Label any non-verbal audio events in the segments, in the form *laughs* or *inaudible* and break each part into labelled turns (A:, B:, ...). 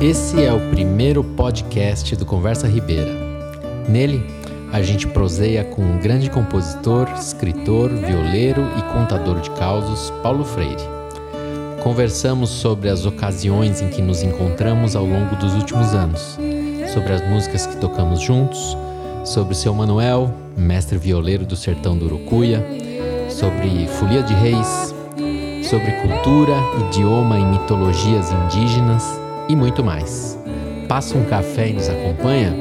A: Esse é o primeiro podcast do Conversa Ribeira. Nele, a gente proseia com um grande compositor, escritor, violeiro e contador de causos, Paulo Freire. Conversamos sobre as ocasiões em que nos encontramos ao longo dos últimos anos, sobre as músicas que tocamos juntos, sobre seu Manuel, mestre violeiro do sertão do Urucuia, sobre Folia de Reis, sobre cultura, idioma e mitologias indígenas e muito mais. Passa um café e nos acompanha?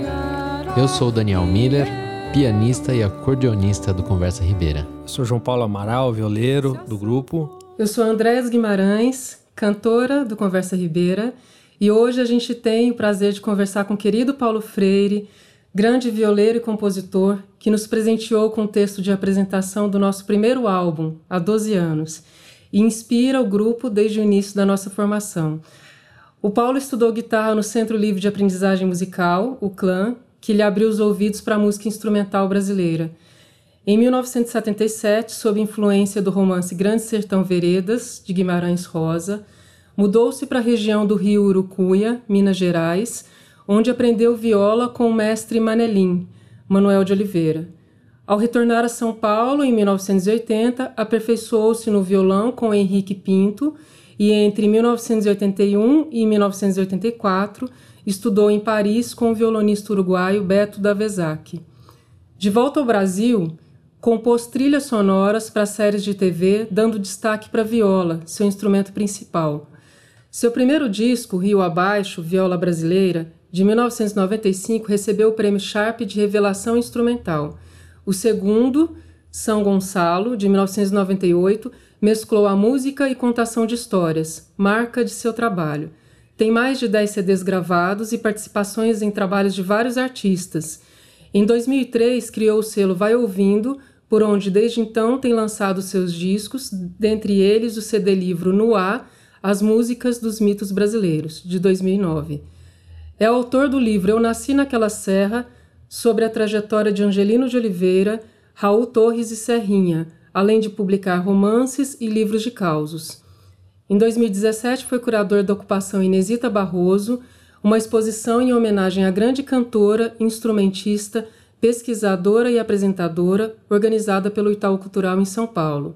A: Eu sou Daniel Miller, pianista e acordeonista do Conversa Ribeira.
B: Eu sou João Paulo Amaral, violeiro do grupo.
C: Eu sou Andréas Guimarães, cantora do Conversa Ribeira, e hoje a gente tem o prazer de conversar com o querido Paulo Freire, grande violeiro e compositor, que nos presenteou com o texto de apresentação do nosso primeiro álbum, há 12 anos, e inspira o grupo desde o início da nossa formação. O Paulo estudou guitarra no Centro Livre de Aprendizagem Musical, o CLAN, que lhe abriu os ouvidos para a música instrumental brasileira. Em 1977, sob influência do romance Grande Sertão Veredas, de Guimarães Rosa, mudou-se para a região do rio Urucuia, Minas Gerais, onde aprendeu viola com o mestre Manelim, Manuel de Oliveira. Ao retornar a São Paulo, em 1980, aperfeiçoou-se no violão com Henrique Pinto e entre 1981 e 1984 estudou em Paris com o violonista uruguaio Beto Davesac. De volta ao Brasil, compôs trilhas sonoras para séries de TV, dando destaque para a viola, seu instrumento principal. Seu primeiro disco, Rio Abaixo, Viola Brasileira, de 1995, recebeu o prêmio Sharp de Revelação Instrumental. O segundo, São Gonçalo, de 1998, mesclou a música e contação de histórias, marca de seu trabalho. Tem mais de 10 CDs gravados e participações em trabalhos de vários artistas. Em 2003, criou o selo Vai Ouvindo, por onde desde então tem lançado seus discos, dentre eles o CD livro No Ar, As Músicas dos Mitos Brasileiros, de 2009. É autor do livro Eu Nasci Naquela Serra, sobre a trajetória de Angelino de Oliveira, Raul Torres e Serrinha, além de publicar romances e livros de causos. Em 2017 foi curador da ocupação Inesita Barroso, uma exposição em homenagem à grande cantora, instrumentista, pesquisadora e apresentadora, organizada pelo Itaú Cultural em São Paulo.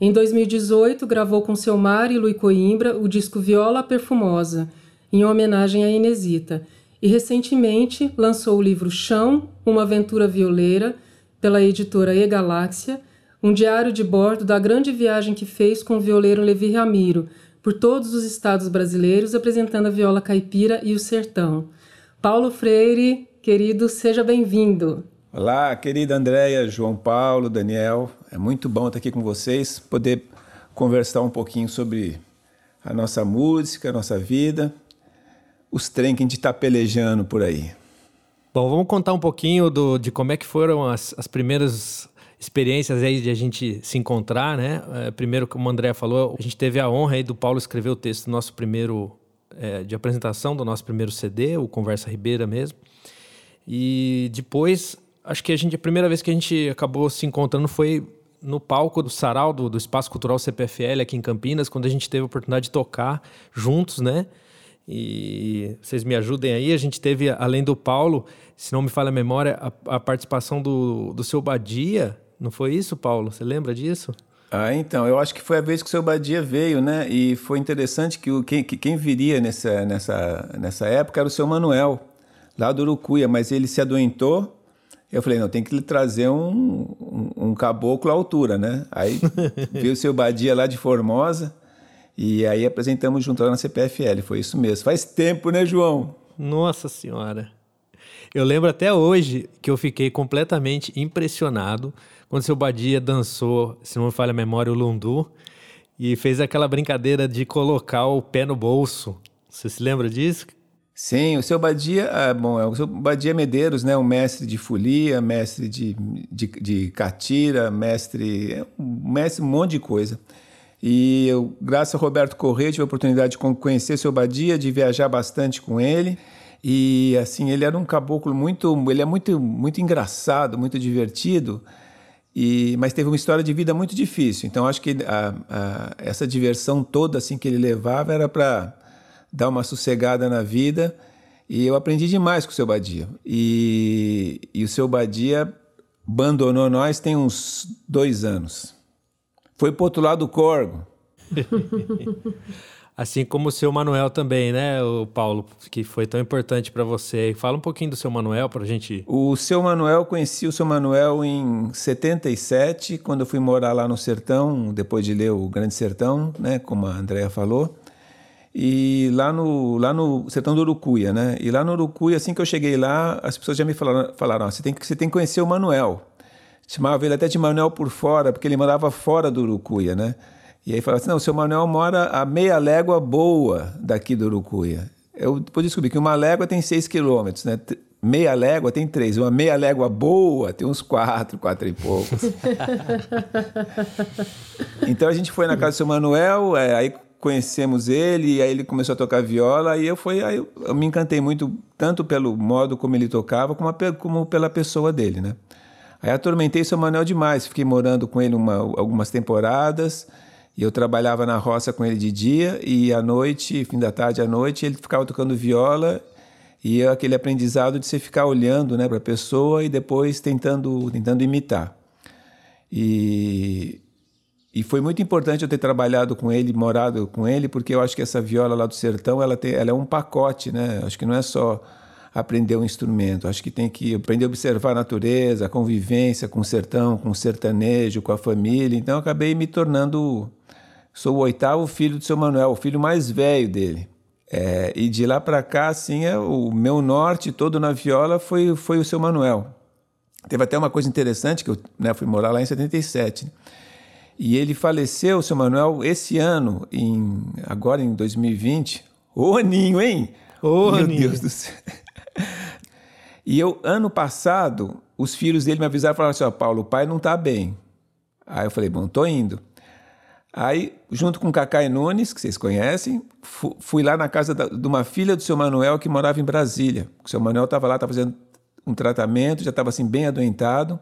C: Em 2018, gravou com seu mar e Lui Coimbra o disco Viola Perfumosa, em homenagem à Inesita, e recentemente lançou o livro Chão, uma aventura violeira, pela editora E Galáxia, um diário de bordo da grande viagem que fez com o violeiro Levi Ramiro por todos os estados brasileiros, apresentando a viola caipira e o sertão. Paulo Freire, querido, seja bem-vindo.
D: Olá, querida Andréia, João Paulo, Daniel. É muito bom estar aqui com vocês, poder conversar um pouquinho sobre a nossa música, a nossa vida, os trem que a gente está pelejando por aí.
B: Bom, vamos contar um pouquinho do, de como é que foram as, as primeiras experiências aí de a gente se encontrar, né? É, primeiro, como o André falou, a gente teve a honra aí do Paulo escrever o texto do nosso primeiro, é, de apresentação do nosso primeiro CD, o Conversa Ribeira mesmo. E depois, acho que a gente, a primeira vez que a gente acabou se encontrando foi no palco do Sarau, do, do Espaço Cultural CPFL aqui em Campinas, quando a gente teve a oportunidade de tocar juntos, né? E vocês me ajudem aí. A gente teve, além do Paulo, se não me falha a memória, a, a participação do, do seu Badia não foi isso, Paulo? Você lembra disso?
D: Ah, então, eu acho que foi a vez que o seu Badia veio, né? E foi interessante que, o, que, que quem viria nessa, nessa, nessa época era o seu Manuel, lá do Urucuia, mas ele se adoentou. Eu falei, não, tem que lhe trazer um, um, um caboclo à altura, né? Aí *laughs* veio o seu Badia lá de Formosa e aí apresentamos junto lá na CPFL, foi isso mesmo. Faz tempo, né, João?
B: Nossa Senhora! Eu lembro até hoje que eu fiquei completamente impressionado quando seu Badia dançou, se não me falha a memória, o Lundu, e fez aquela brincadeira de colocar o pé no bolso. Você se lembra disso?
D: Sim, o seu Badia, ah, bom, é o seu Badia Medeiros, né, um mestre de folia, mestre de, de, de catira, mestre, é um mestre um monte de coisa. E eu, graças a Roberto Corrêa, tive a oportunidade de conhecer o seu Badia, de viajar bastante com ele. E assim, ele era um caboclo muito, ele é muito muito engraçado, muito divertido. E, mas teve uma história de vida muito difícil. Então acho que a, a, essa diversão toda assim que ele levava era para dar uma sossegada na vida. E eu aprendi demais com o seu Badia. E, e o seu Badia abandonou nós tem uns dois anos. Foi pro outro lado do corgo. *laughs*
B: Assim como o seu Manuel também, né, o Paulo, que foi tão importante para você. Fala um pouquinho do seu Manuel para a gente.
D: O seu Manuel, conheci o seu Manuel em 77, quando eu fui morar lá no Sertão, depois de ler o Grande Sertão, né, como a Andrea falou. E lá no, lá no sertão do Urucuia, né? E lá no Urucuia, assim que eu cheguei lá, as pessoas já me falaram, falaram você, tem que, você tem que conhecer o Manuel. Chamava ele até de Manuel por fora, porque ele morava fora do Urucuia, né? E aí falava assim, não, o seu Manuel mora a meia légua boa daqui do Urucuia. Eu depois descobri que uma légua tem seis quilômetros, né? Meia légua tem três, uma meia légua boa tem uns quatro, quatro e poucos. *laughs* então a gente foi na casa do seu Manuel, é, aí conhecemos ele, e aí ele começou a tocar viola, e eu, fui, aí eu me encantei muito, tanto pelo modo como ele tocava, como, a, como pela pessoa dele, né? Aí atormentei o seu Manuel demais, fiquei morando com ele uma, algumas temporadas, e eu trabalhava na roça com ele de dia, e à noite, fim da tarde à noite, ele ficava tocando viola, e aquele aprendizado de você ficar olhando né, para a pessoa e depois tentando, tentando imitar. E, e foi muito importante eu ter trabalhado com ele, morado com ele, porque eu acho que essa viola lá do sertão, ela, tem, ela é um pacote, né? Acho que não é só aprender um instrumento, acho que tem que aprender a observar a natureza, a convivência com o sertão, com o sertanejo, com a família. Então acabei me tornando, sou o oitavo filho do seu Manuel, o filho mais velho dele. É, e de lá para cá, assim, é, o meu norte todo na viola foi, foi o seu Manuel. Teve até uma coisa interessante, que eu né, fui morar lá em 77, né? E ele faleceu, seu Manuel, esse ano, em, agora em 2020. Ô, aninho, hein?
B: Ô,
D: Meu
B: aninho.
D: Deus do céu. *laughs* E eu, ano passado, os filhos dele me avisaram e falaram assim: Ó, Paulo, o pai não tá bem. Aí eu falei: Bom, tô indo. Aí, junto com o Cacai Nunes, que vocês conhecem, fui lá na casa da, de uma filha do seu Manuel que morava em Brasília. O seu Manuel estava lá, estava fazendo um tratamento, já estava assim bem adoentado.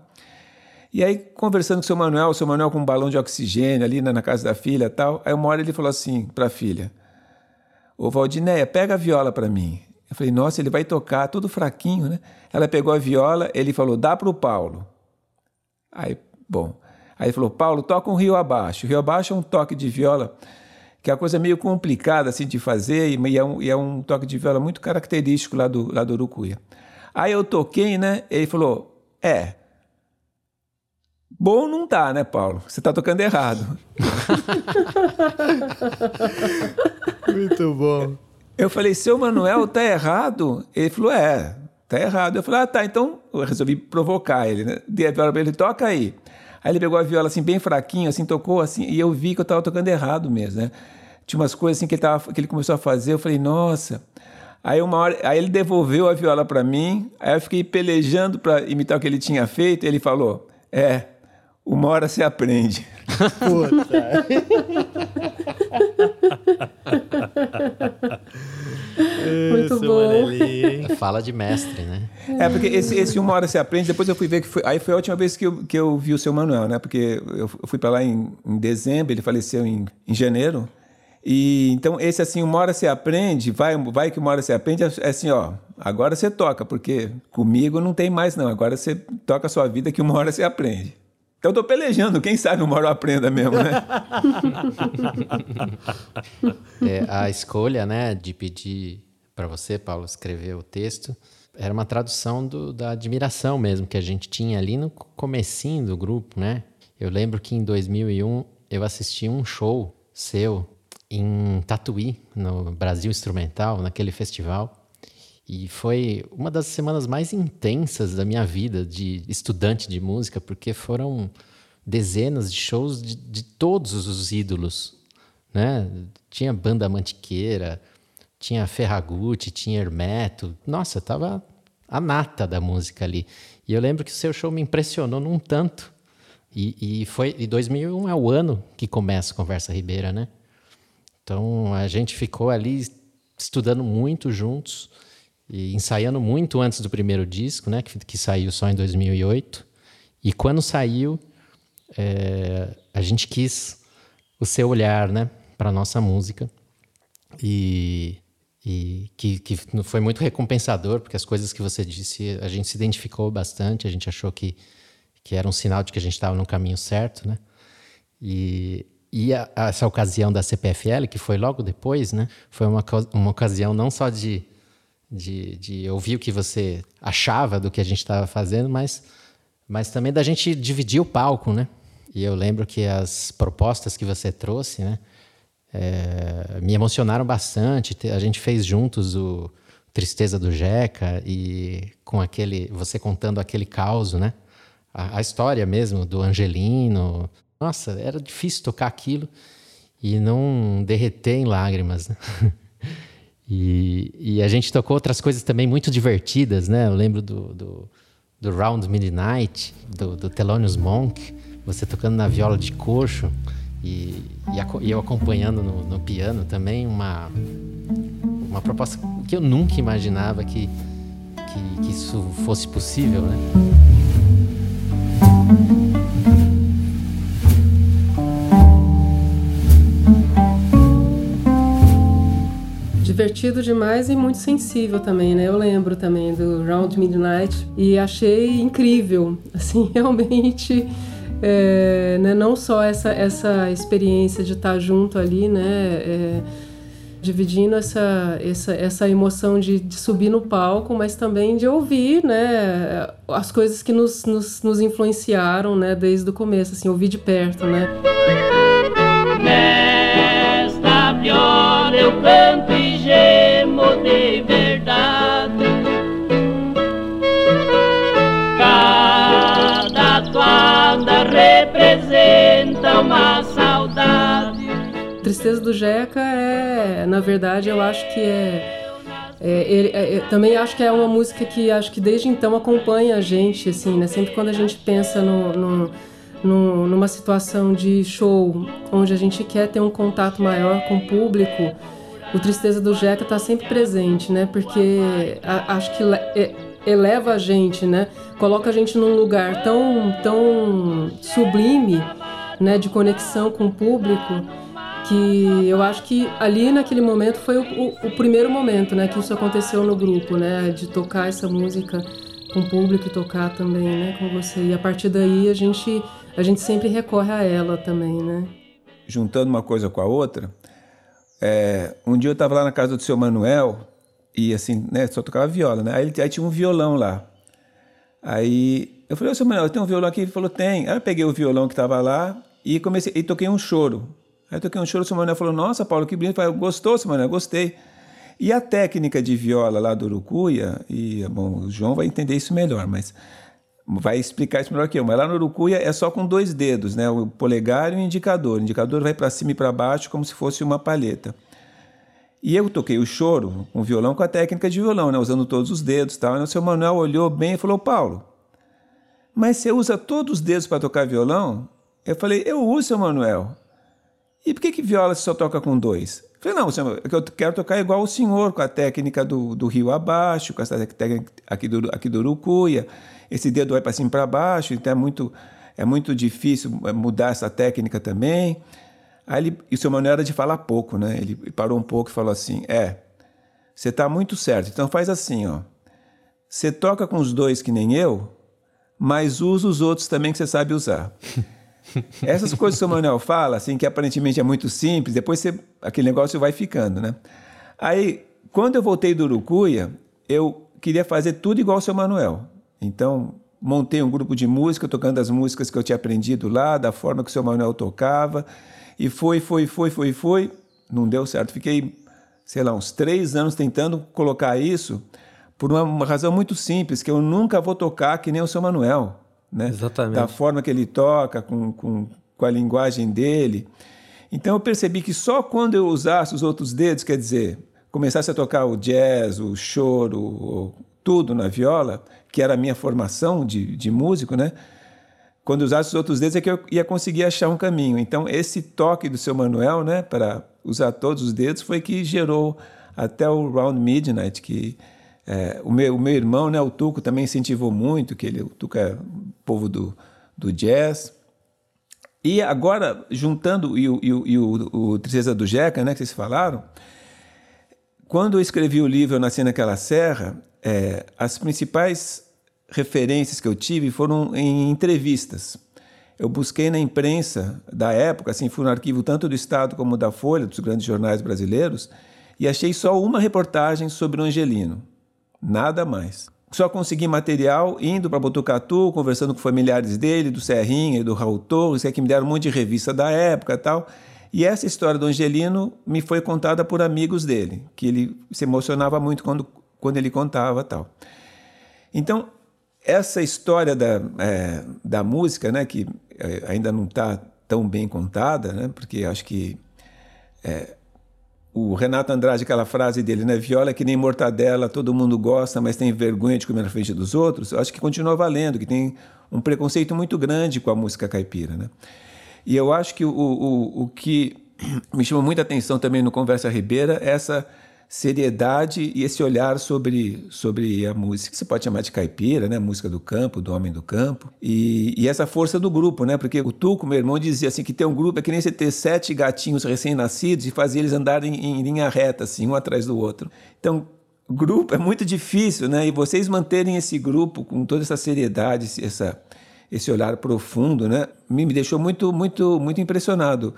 D: E aí, conversando com o seu Manuel, o seu Manuel com um balão de oxigênio ali na, na casa da filha e tal. Aí uma hora ele falou assim para a filha: Ô Valdinéia, pega a viola para mim. Eu falei, nossa, ele vai tocar, tudo fraquinho, né? Ela pegou a viola, ele falou, dá para o Paulo. Aí, bom. Aí ele falou, Paulo, toca um rio abaixo. O rio abaixo é um toque de viola que é uma coisa meio complicada assim de fazer e é um, e é um toque de viola muito característico lá do, lá do Urucuia. Aí eu toquei, né? Ele falou, é, Bom não tá, né, Paulo? Você tá tocando errado. *laughs*
B: Muito bom.
D: Eu falei, seu Manuel, tá errado? Ele falou, é, tá errado. Eu falei, ah, tá, então eu resolvi provocar ele, né? Dei a viola pra ele, toca aí. Aí ele pegou a viola assim, bem fraquinho, assim, tocou assim, e eu vi que eu tava tocando errado mesmo, né? Tinha umas coisas assim que ele, tava, que ele começou a fazer, eu falei, nossa. Aí uma hora, aí ele devolveu a viola para mim, aí eu fiquei pelejando para imitar o que ele tinha feito, e ele falou, é, uma hora se aprende. *laughs*
B: Puta.
C: Muito bom.
A: Fala de mestre, né?
D: É, porque esse, esse uma hora se aprende, depois eu fui ver que foi. Aí foi a última vez que eu, que eu vi o seu Manuel, né? Porque eu fui para lá em, em dezembro, ele faleceu em, em janeiro. E então esse assim, uma hora você aprende, vai, vai que uma hora você aprende, é assim, ó, agora você toca, porque comigo não tem mais não, agora você toca a sua vida que uma hora você aprende. Então eu tô pelejando, quem sabe uma hora eu aprenda mesmo, né? *laughs*
A: é, a escolha, né, de pedir para você, Paulo, escrever o texto, era uma tradução do, da admiração mesmo que a gente tinha ali no comecinho do grupo, né? Eu lembro que em 2001 eu assisti um show seu em Tatuí, no Brasil Instrumental, naquele festival. E foi uma das semanas mais intensas da minha vida de estudante de música, porque foram dezenas de shows de, de todos os ídolos. Né? Tinha Banda Mantiqueira, tinha Ferragutti, tinha Hermeto. Nossa, tava a nata da música ali. E eu lembro que o seu show me impressionou num tanto. E, e foi e 2001 é o ano que começa a Conversa Ribeira, né? Então a gente ficou ali estudando muito juntos e ensaiando muito antes do primeiro disco, né? Que, que saiu só em 2008. E quando saiu, é, a gente quis o seu olhar, né? Para nossa música. E e que, que foi muito recompensador, porque as coisas que você disse, a gente se identificou bastante, a gente achou que, que era um sinal de que a gente estava no caminho certo, né? E, e a, essa ocasião da CPFL, que foi logo depois, né? Foi uma, uma ocasião não só de, de, de ouvir o que você achava do que a gente estava fazendo, mas, mas também da gente dividir o palco, né? E eu lembro que as propostas que você trouxe, né? É, me emocionaram bastante. A gente fez juntos o Tristeza do Jeca e com aquele você contando aquele caos, né? A, a, história mesmo do Angelino. Nossa, era difícil tocar aquilo e não derreter em lágrimas. Né? *laughs* e, e, a gente tocou outras coisas também muito divertidas, né? Eu lembro do, do, do Round Midnight, do, do Thelonious Monk, você tocando na viola de coxo. E, e, eu acompanhando no, no, piano também uma, uma proposta que eu nunca imaginava que, que, que isso fosse possível, né?
C: Divertido demais e muito sensível também, né? Eu lembro também do Round Midnight e achei incrível, *laughs* assim, realmente é, né, não só essa, essa experiência de estar junto ali, né, é, dividindo essa, essa, essa emoção de, de, subir no palco, mas também de ouvir né, as coisas que nos, nos, nos influenciaram né, desde o começo, assim, ouvir de perto. Né? Eu canto e gemo de verdade Cada representa uma saudade. Tristeza do Jeca é, na verdade, eu acho que é, é, é, é, também acho que é uma música que acho que desde então acompanha a gente, assim, né? Sempre quando a gente pensa no, no, no, numa situação de show onde a gente quer ter um contato maior com o público, o Tristeza do Jeca está sempre presente, né? Porque a, acho que eleva a gente, né? Coloca a gente num lugar tão, tão sublime, né? De conexão com o público, que eu acho que ali naquele momento foi o, o, o primeiro momento, né? Que isso aconteceu no grupo, né? De tocar essa música com o público e tocar também, né? Com você. E a partir daí a gente, a gente sempre recorre a ela também, né?
D: Juntando uma coisa com a outra, é, um dia eu estava lá na casa do seu Manuel e assim, né, só tocava viola, né? Aí, ele, aí tinha um violão lá. Aí eu falei, ô, seu Manuel, tem um violão aqui? Ele falou, tem. Aí eu peguei o violão que estava lá e comecei, e toquei um choro. Aí eu toquei um choro, o seu Manuel falou, nossa, Paulo, que bonito. Eu falei, gostou, seu Manuel? Gostei. E a técnica de viola lá do Urucuia, e bom, o João vai entender isso melhor, mas vai explicar isso melhor que eu. Mas lá no Urucuia é só com dois dedos, né? O polegar e o indicador. O indicador vai para cima e para baixo como se fosse uma palheta. E eu toquei o choro com violão com a técnica de violão, né? usando todos os dedos. Tal. E o seu Manuel olhou bem e falou: Paulo, mas você usa todos os dedos para tocar violão? Eu falei: Eu uso, seu Manuel. E por que, que viola você só toca com dois? Eu falei: Não, senhor, eu quero tocar igual o senhor, com a técnica do, do rio abaixo, com essa técnica aqui do, aqui do Urucuia. Esse dedo vai para cima e para baixo, então é muito, é muito difícil mudar essa técnica também. Aí ele, e o seu Manuel era de falar pouco, né? Ele parou um pouco e falou assim: É, você está muito certo. Então faz assim, ó. Você toca com os dois que nem eu, mas usa os outros também que você sabe usar. *laughs* Essas coisas que o seu Manuel fala, assim, que aparentemente é muito simples, depois você, aquele negócio vai ficando, né? Aí, quando eu voltei do Urucuia, eu queria fazer tudo igual ao seu Manuel. Então, montei um grupo de música, tocando as músicas que eu tinha aprendido lá, da forma que o seu Manuel tocava. E foi, foi, foi, foi, foi. Não deu certo. Fiquei, sei lá, uns três anos tentando colocar isso por uma, uma razão muito simples, que eu nunca vou tocar que nem o seu Manuel. Né?
B: Exatamente.
D: Da forma que ele toca, com, com, com a linguagem dele. Então eu percebi que só quando eu usasse os outros dedos, quer dizer, começasse a tocar o jazz, o choro, tudo na viola, que era a minha formação de, de músico, né? quando usasse os outros dedos é que eu ia conseguir achar um caminho. Então, esse toque do seu Manuel, né, para usar todos os dedos, foi que gerou até o Round Midnight, que é, o, meu, o meu irmão, né, o Tuco, também incentivou muito, que ele, o Tuco é povo do, do jazz. E agora, juntando e o, e o, e o, o Tristeza do Jeca, né, que vocês falaram, quando eu escrevi o livro Eu Nasci Naquela Serra, é, as principais referências que eu tive foram em entrevistas. Eu busquei na imprensa da época, assim, fui no arquivo tanto do Estado como da Folha, dos grandes jornais brasileiros, e achei só uma reportagem sobre o Angelino. Nada mais. Só consegui material indo para Botucatu, conversando com familiares dele, do Serrinha e do Raul Torres, que, é que me deram um monte de revista da época e tal. E essa história do Angelino me foi contada por amigos dele, que ele se emocionava muito quando, quando ele contava tal. Então, essa história da, é, da música, né, que é, ainda não está tão bem contada, né, porque acho que é, o Renato Andrade, aquela frase dele, né, viola é que nem mortadela, todo mundo gosta, mas tem vergonha de comer na frente dos outros, acho que continua valendo, que tem um preconceito muito grande com a música caipira. Né? E eu acho que o, o, o que me chama muita atenção também no Conversa Ribeira é essa seriedade e esse olhar sobre, sobre a música. Você pode chamar de caipira, né? Música do campo, do homem do campo. E, e essa força do grupo, né? Porque o Tuco, meu irmão, dizia assim que ter um grupo é que nem você ter sete gatinhos recém-nascidos e fazer eles andarem em linha reta, assim, um atrás do outro. Então, grupo é muito difícil, né? E vocês manterem esse grupo com toda essa seriedade, essa esse olhar profundo, né? Me, me deixou muito, muito, muito impressionado,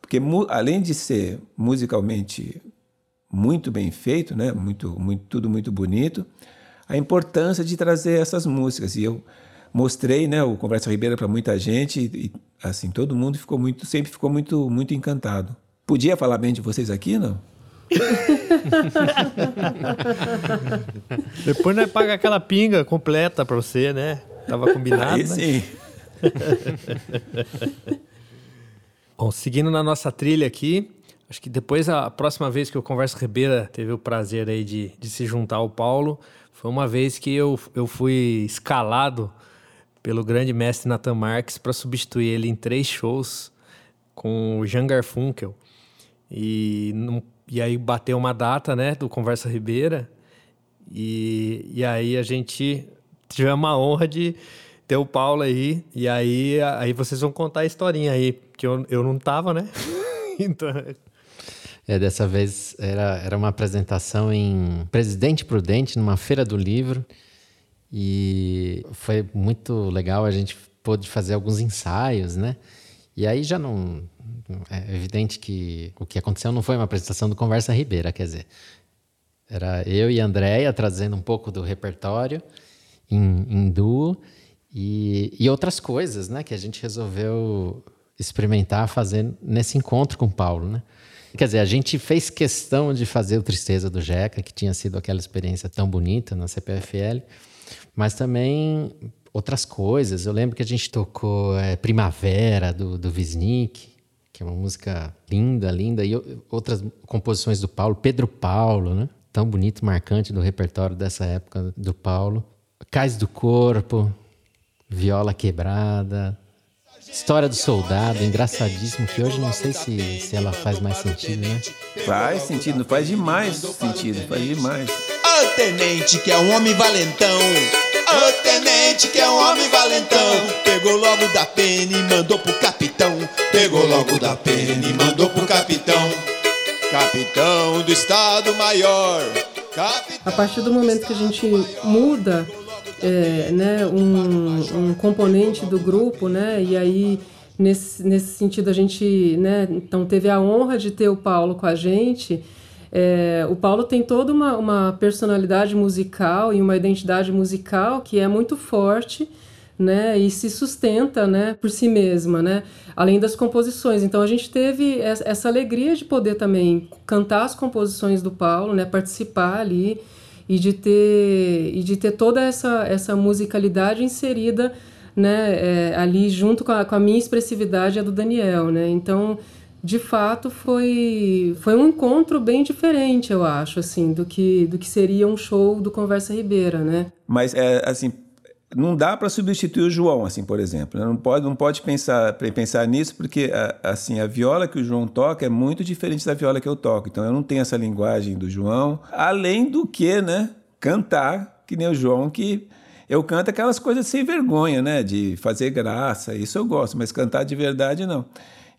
D: porque além de ser musicalmente muito bem feito, né? Muito, muito, tudo muito bonito, a importância de trazer essas músicas e eu mostrei, né, o Conversa Ribeira para muita gente e, assim todo mundo ficou muito, sempre ficou muito, muito encantado. Podia falar bem de vocês aqui, não? *laughs*
B: Depois nós paga aquela pinga completa para você, né? Tava combinado. Aí né? sim. *laughs* Bom, seguindo na nossa trilha aqui, acho que depois a próxima vez que o Conversa Ribeira teve o prazer aí de, de se juntar ao Paulo, foi uma vez que eu, eu fui escalado pelo grande mestre Nathan Marques para substituir ele em três shows com o Jean Garfunkel. E, e aí bateu uma data, né, do Conversa Ribeira. E, e aí a gente tivemos a honra de ter o Paulo aí. E aí, aí vocês vão contar a historinha aí, que eu, eu não tava, né? *laughs* então.
A: É, dessa vez era, era uma apresentação em Presidente Prudente, numa feira do livro. E foi muito legal, a gente pôde fazer alguns ensaios, né? E aí já não. É evidente que o que aconteceu não foi uma apresentação do Conversa Ribeira, quer dizer. Era eu e a Andréia trazendo um pouco do repertório em, em duo e, e outras coisas, né? Que a gente resolveu experimentar fazer nesse encontro com o Paulo, né? Quer dizer, a gente fez questão de fazer o Tristeza do Jeca, que tinha sido aquela experiência tão bonita na CPFL, mas também outras coisas. Eu lembro que a gente tocou é, Primavera, do, do Wisnik, que é uma música linda, linda, e outras composições do Paulo, Pedro Paulo, né? Tão bonito, marcante do repertório dessa época do Paulo. Cais do Corpo, Viola Quebrada, História do Soldado, engraçadíssimo, que hoje não sei se, se ela faz mais sentido, né?
D: Faz sentido, faz demais sentido, faz demais.
E: O tenente que é um homem valentão, o tenente que é um homem valentão, pegou logo da pena e mandou pro capitão, pegou logo da pena e mandou pro capitão, capitão do Estado Maior.
C: Capitão A partir do momento que a gente muda é, né, um, um, componente do grupo, né, e aí nesse, nesse sentido a gente, né, então teve a honra de ter o Paulo com a gente. É, o Paulo tem toda uma, uma personalidade musical e uma identidade musical que é muito forte, né, e se sustenta, né, por si mesma, né, além das composições. Então a gente teve essa alegria de poder também cantar as composições do Paulo, né, participar ali e de ter e de ter toda essa essa musicalidade inserida né é, ali junto com a, com a minha expressividade a do Daniel né? Então de fato foi foi um encontro bem diferente eu acho assim do que do que seria um show do Conversa Ribeira né?
D: Mas é assim não dá para substituir o João, assim, por exemplo. Né? Não pode, não pode pensar, pensar nisso, porque assim a viola que o João toca é muito diferente da viola que eu toco. Então eu não tenho essa linguagem do João. Além do que, né, cantar que nem o João, que eu canto aquelas coisas sem vergonha, né, de fazer graça. Isso eu gosto, mas cantar de verdade não.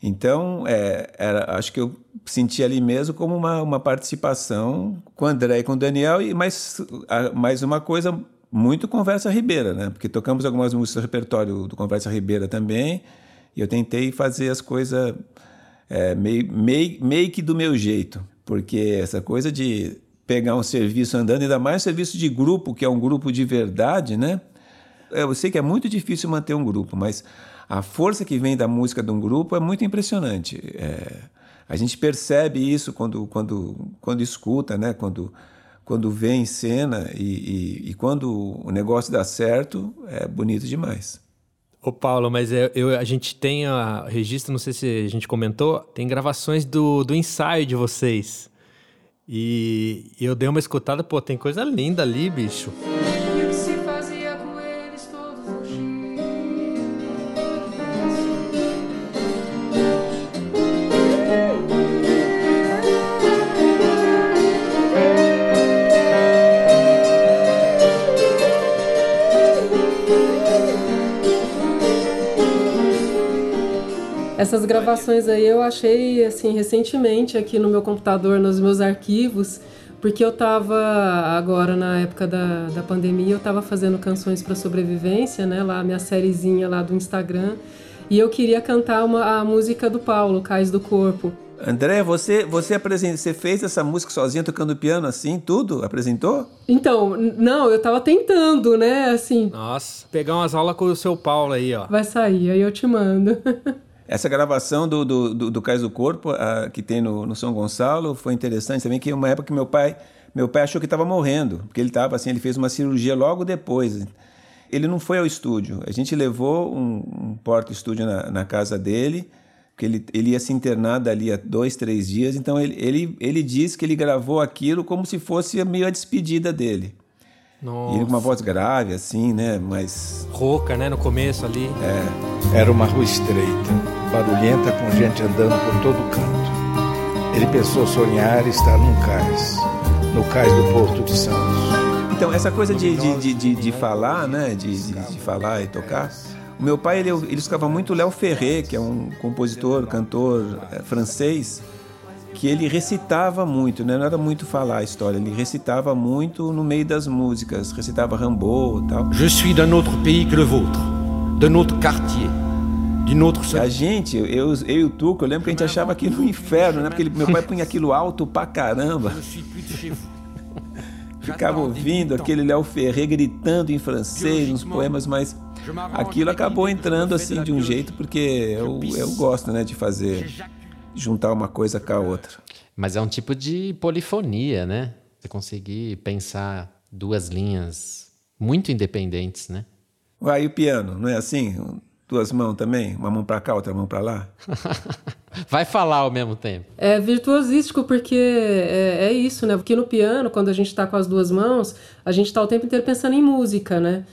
D: Então, é, era, acho que eu senti ali mesmo como uma, uma participação com o André e com o Daniel, e mais, mais uma coisa muito Conversa Ribeira, né? Porque tocamos algumas músicas do repertório do Conversa Ribeira também, e eu tentei fazer as coisas é, meio, meio, meio que do meu jeito, porque essa coisa de pegar um serviço andando, ainda mais serviço de grupo, que é um grupo de verdade, né? Eu sei que é muito difícil manter um grupo, mas a força que vem da música de um grupo é muito impressionante. É, a gente percebe isso quando, quando, quando escuta, né? Quando, quando vê em cena e, e, e quando o negócio dá certo, é bonito demais.
B: Ô Paulo, mas é, eu, a gente tem a registro, não sei se a gente comentou, tem gravações do, do ensaio de vocês. E eu dei uma escutada, pô, tem coisa linda ali, bicho.
C: Essas gravações aí eu achei assim recentemente aqui no meu computador, nos meus arquivos, porque eu estava agora na época da, da pandemia, eu estava fazendo canções para sobrevivência, né, lá minha sériezinha lá do Instagram, e eu queria cantar uma, a música do Paulo, Cais do Corpo.
D: André, você você apresentou, você fez essa música sozinha tocando piano assim, tudo? Apresentou?
C: Então, não, eu tava tentando, né, assim.
B: Nossa, pegar umas aulas com o seu Paulo aí, ó.
C: Vai sair, aí eu te mando. *laughs*
D: Essa gravação do, do, do, do Cais do Corpo, a, que tem no, no São Gonçalo, foi interessante também, que uma época que meu pai, meu pai achou que estava morrendo, porque ele estava assim, ele fez uma cirurgia logo depois. Ele não foi ao estúdio. A gente levou um, um porta-estúdio na, na casa dele, porque ele, ele ia se internar dali a dois, três dias. Então ele, ele, ele disse que ele gravou aquilo como se fosse meio a despedida dele.
B: Nossa.
D: E ele com uma voz grave, assim, né? Mas.
B: Rouca, né? No começo ali.
D: É.
F: Era uma rua estreita, barulhenta, com gente andando por todo canto. Ele pensou sonhar estar num cais, no cais do Porto de Santos.
D: Então, essa coisa de, de, de, de, de falar, né? De, de, de, falar e tocar. O meu pai, ele, ele escutava muito Léo Ferré, que é um compositor, cantor é, francês que ele recitava muito, né? não era muito falar a história, ele recitava muito no meio das músicas, recitava Rambo e tal.
G: Je suis d'un autre pays que le vôtre, d'un autre quartier. autre
D: A gente, eu, eu e o Tuco, eu lembro que a gente achava aquilo um inferno, né? Porque ele, meu pai punha aquilo alto pra caramba. *laughs* Ficava ouvindo aquele Léo Ferré gritando em francês, nos poemas, mas aquilo acabou entrando assim de um jeito, porque eu, eu gosto, né, de fazer juntar uma coisa com a outra.
A: Mas é um tipo de polifonia, né? Você conseguir pensar duas linhas muito independentes, né?
D: Uai, e o piano, não é assim? Duas mãos também? Uma mão para cá, outra mão para lá? *laughs*
A: Vai falar ao mesmo tempo.
C: É virtuosístico porque é, é isso, né? Porque no piano, quando a gente está com as duas mãos, a gente está o tempo inteiro pensando em música, né?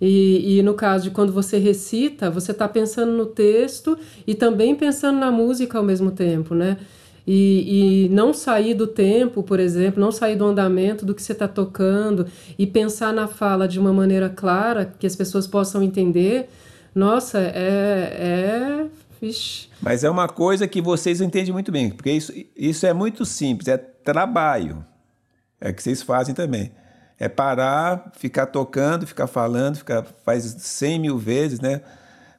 C: E, e, no caso de quando você recita, você está pensando no texto e também pensando na música ao mesmo tempo, né? E, e não sair do tempo, por exemplo, não sair do andamento do que você está tocando e pensar na fala de uma maneira clara, que as pessoas possam entender, nossa, é. é...
D: Mas é uma coisa que vocês entendem muito bem, porque isso, isso é muito simples, é trabalho. É que vocês fazem também é parar, ficar tocando, ficar falando, ficar faz 100 mil vezes, né?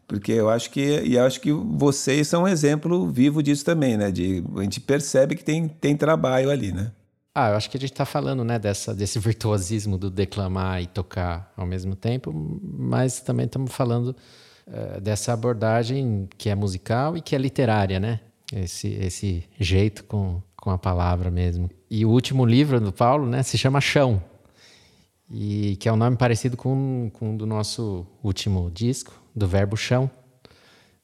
D: Porque eu acho que e acho que vocês são um exemplo vivo disso também, né? De a gente percebe que tem, tem trabalho ali, né?
A: Ah, eu acho que a gente está falando, né, dessa, desse virtuosismo do declamar e tocar ao mesmo tempo, mas também estamos falando uh, dessa abordagem que é musical e que é literária, né? Esse, esse jeito com, com a palavra mesmo. E o último livro do Paulo, né, se chama Chão, e que é um nome parecido com, com do nosso último disco, do Verbo Chão.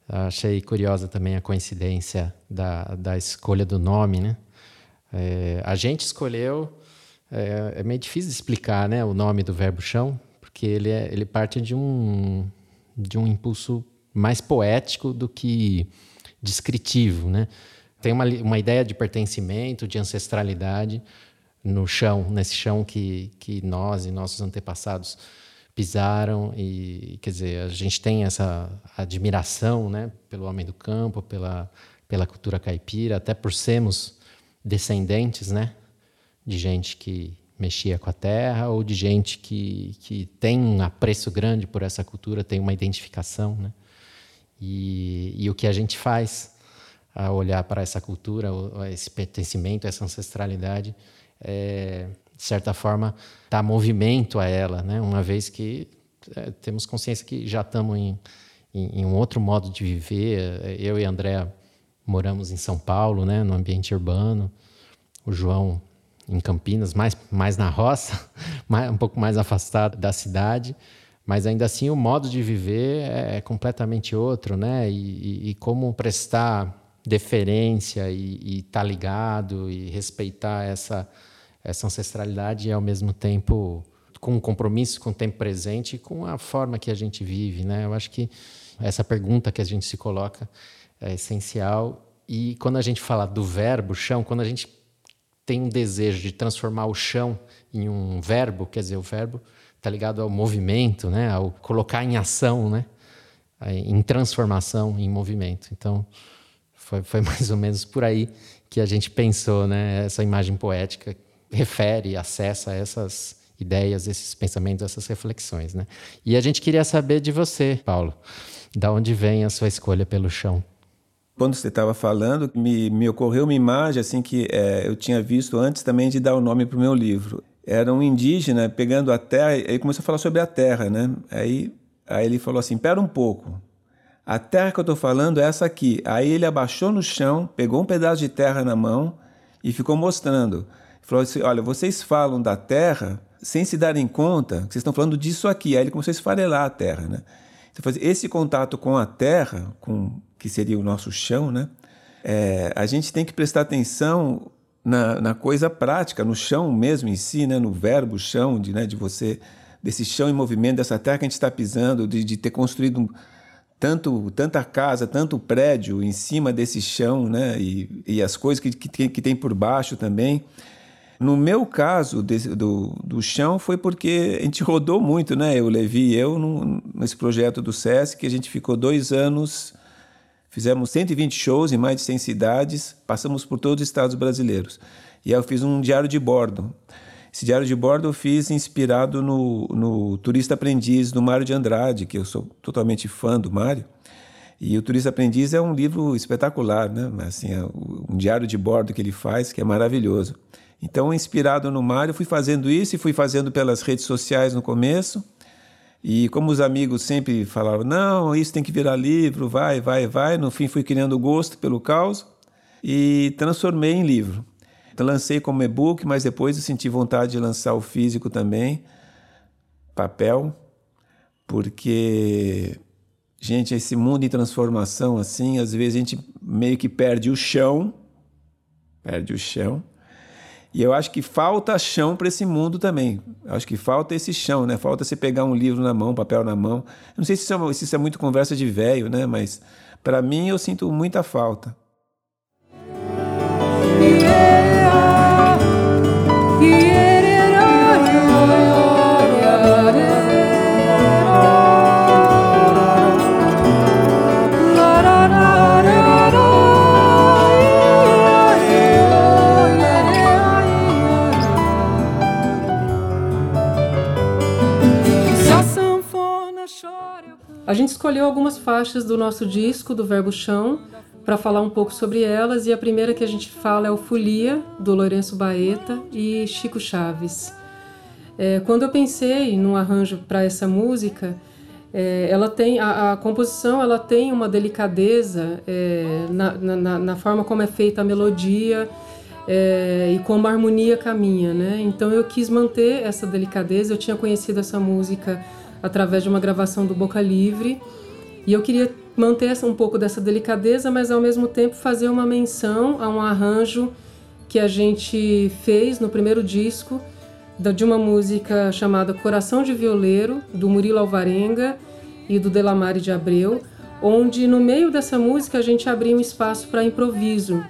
A: Achei curiosa também a coincidência da, da escolha do nome, né? É, a gente escolheu, é, é, meio difícil explicar né, o nome do Verbo Chão, porque ele, é, ele parte de um, de um impulso mais poético do que descritivo, né? Tem uma, uma ideia de pertencimento, de ancestralidade, no chão, nesse chão que, que nós e nossos antepassados pisaram. E quer dizer a gente tem essa admiração né pelo homem do campo pela pela cultura caipira até por sermos descendentes né de gente que mexia com a terra ou de gente que, que tem um apreço grande por essa cultura tem uma identificação né. E, e o que a gente faz a olhar para essa cultura esse pertencimento essa ancestralidade é, de certa forma, dar movimento a ela, né? uma vez que é, temos consciência que já estamos em, em, em, um outro modo de viver. Eu e a André moramos em São Paulo, né? no ambiente urbano, o João em Campinas, mais, mais na roça, *laughs* mais, um pouco mais afastado da cidade, mas ainda assim o modo de viver é, é completamente outro, né? E, e, e como prestar deferência e estar tá ligado e respeitar essa essa ancestralidade e ao mesmo tempo com um compromisso com o tempo presente e com a forma que a gente vive, né? Eu acho que essa pergunta que a gente se coloca é essencial e quando a gente fala do verbo chão, quando a gente tem um desejo de transformar o chão em um verbo, quer dizer, o verbo está ligado ao movimento, né? Ao colocar em ação, né? Em transformação, em movimento. Então, foi, foi *laughs* mais ou menos por aí que a gente pensou, né? Essa imagem poética refere, acessa essas ideias, esses pensamentos, essas reflexões, né? E a gente queria saber de você, Paulo, da onde vem a sua escolha pelo chão?
D: Quando você estava falando, me, me ocorreu uma imagem assim que é, eu tinha visto antes também de dar o nome para o meu livro. Era um indígena pegando a terra, aí começou a falar sobre a terra, né? Aí, aí ele falou assim: pera um pouco, a terra que eu estou falando é essa aqui. Aí ele abaixou no chão, pegou um pedaço de terra na mão e ficou mostrando. Falou assim: olha, vocês falam da terra sem se darem conta que vocês estão falando disso aqui. Aí ele começou a esfarelar a terra, né? Então, esse contato com a terra, com que seria o nosso chão, né? É, a gente tem que prestar atenção na, na, coisa prática, no chão mesmo em si, né? no verbo chão, de, né? de você, desse chão em movimento, dessa terra que a gente está pisando, de, de ter construído um, tanto, tanta casa, tanto prédio em cima desse chão, né? e, e as coisas que, que, que tem por baixo também. No meu caso desse, do, do chão foi porque a gente *laughs* rodou muito, né? Eu, Levi e eu, num, nesse projeto do SESC, que a gente ficou dois anos, fizemos 120 shows em mais de 100 cidades, passamos por todos os estados brasileiros. E aí eu fiz um diário de bordo. Esse diário de bordo eu fiz inspirado no, no Turista Aprendiz do Mário de Andrade, que eu sou totalmente fã do Mário. E o Turista Aprendiz é um livro espetacular, né? Assim, é um diário de bordo que ele faz, que é maravilhoso. Então, inspirado no Mário, fui fazendo isso e fui fazendo pelas redes sociais no começo. E como os amigos sempre falavam, não, isso tem que virar livro, vai, vai, vai. No fim, fui criando gosto pelo caos e transformei em livro. Então, lancei como e-book, mas depois eu senti vontade de lançar o físico também, papel, porque, gente, esse mundo em transformação, assim, às vezes a gente meio que perde o chão, perde o chão, e eu acho que falta chão para esse mundo também. Eu acho que falta esse chão, né? Falta você pegar um livro na mão, papel na mão. Eu não sei se isso é, se isso é muito conversa de velho, né? Mas para mim eu sinto muita falta. Yeah,
C: A gente escolheu algumas faixas do nosso disco, do Verbo Chão, para falar um pouco sobre elas, e a primeira que a gente fala é o Folia, do Lourenço Baeta e Chico Chaves. É, quando eu pensei no arranjo para essa música, é, ela tem a, a, composição ela tem uma delicadeza é, na, na, na, forma como é feita a melodia é, e como a harmonia caminha, né? Então eu quis manter essa delicadeza. Eu tinha conhecido essa música através de uma gravação do Boca Livre. E eu queria manter um pouco dessa delicadeza, mas ao mesmo tempo fazer uma menção a um arranjo que a gente fez no primeiro disco de uma música chamada Coração de Violeiro, do Murilo Alvarenga e do Delamare de Abreu, onde no meio dessa música a gente abria um espaço para improviso.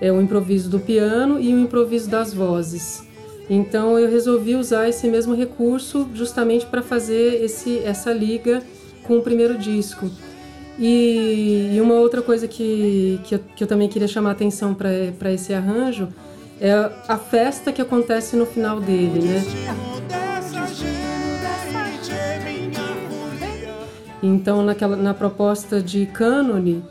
C: É o improviso do piano e o improviso das vozes. Então eu resolvi usar esse mesmo recurso justamente para fazer esse, essa liga com o primeiro disco. E, e uma outra coisa que, que eu, que, eu, também queria chamar a atenção para esse arranjo é a festa que acontece no final dele, né? Então, naquela, na proposta de cânone,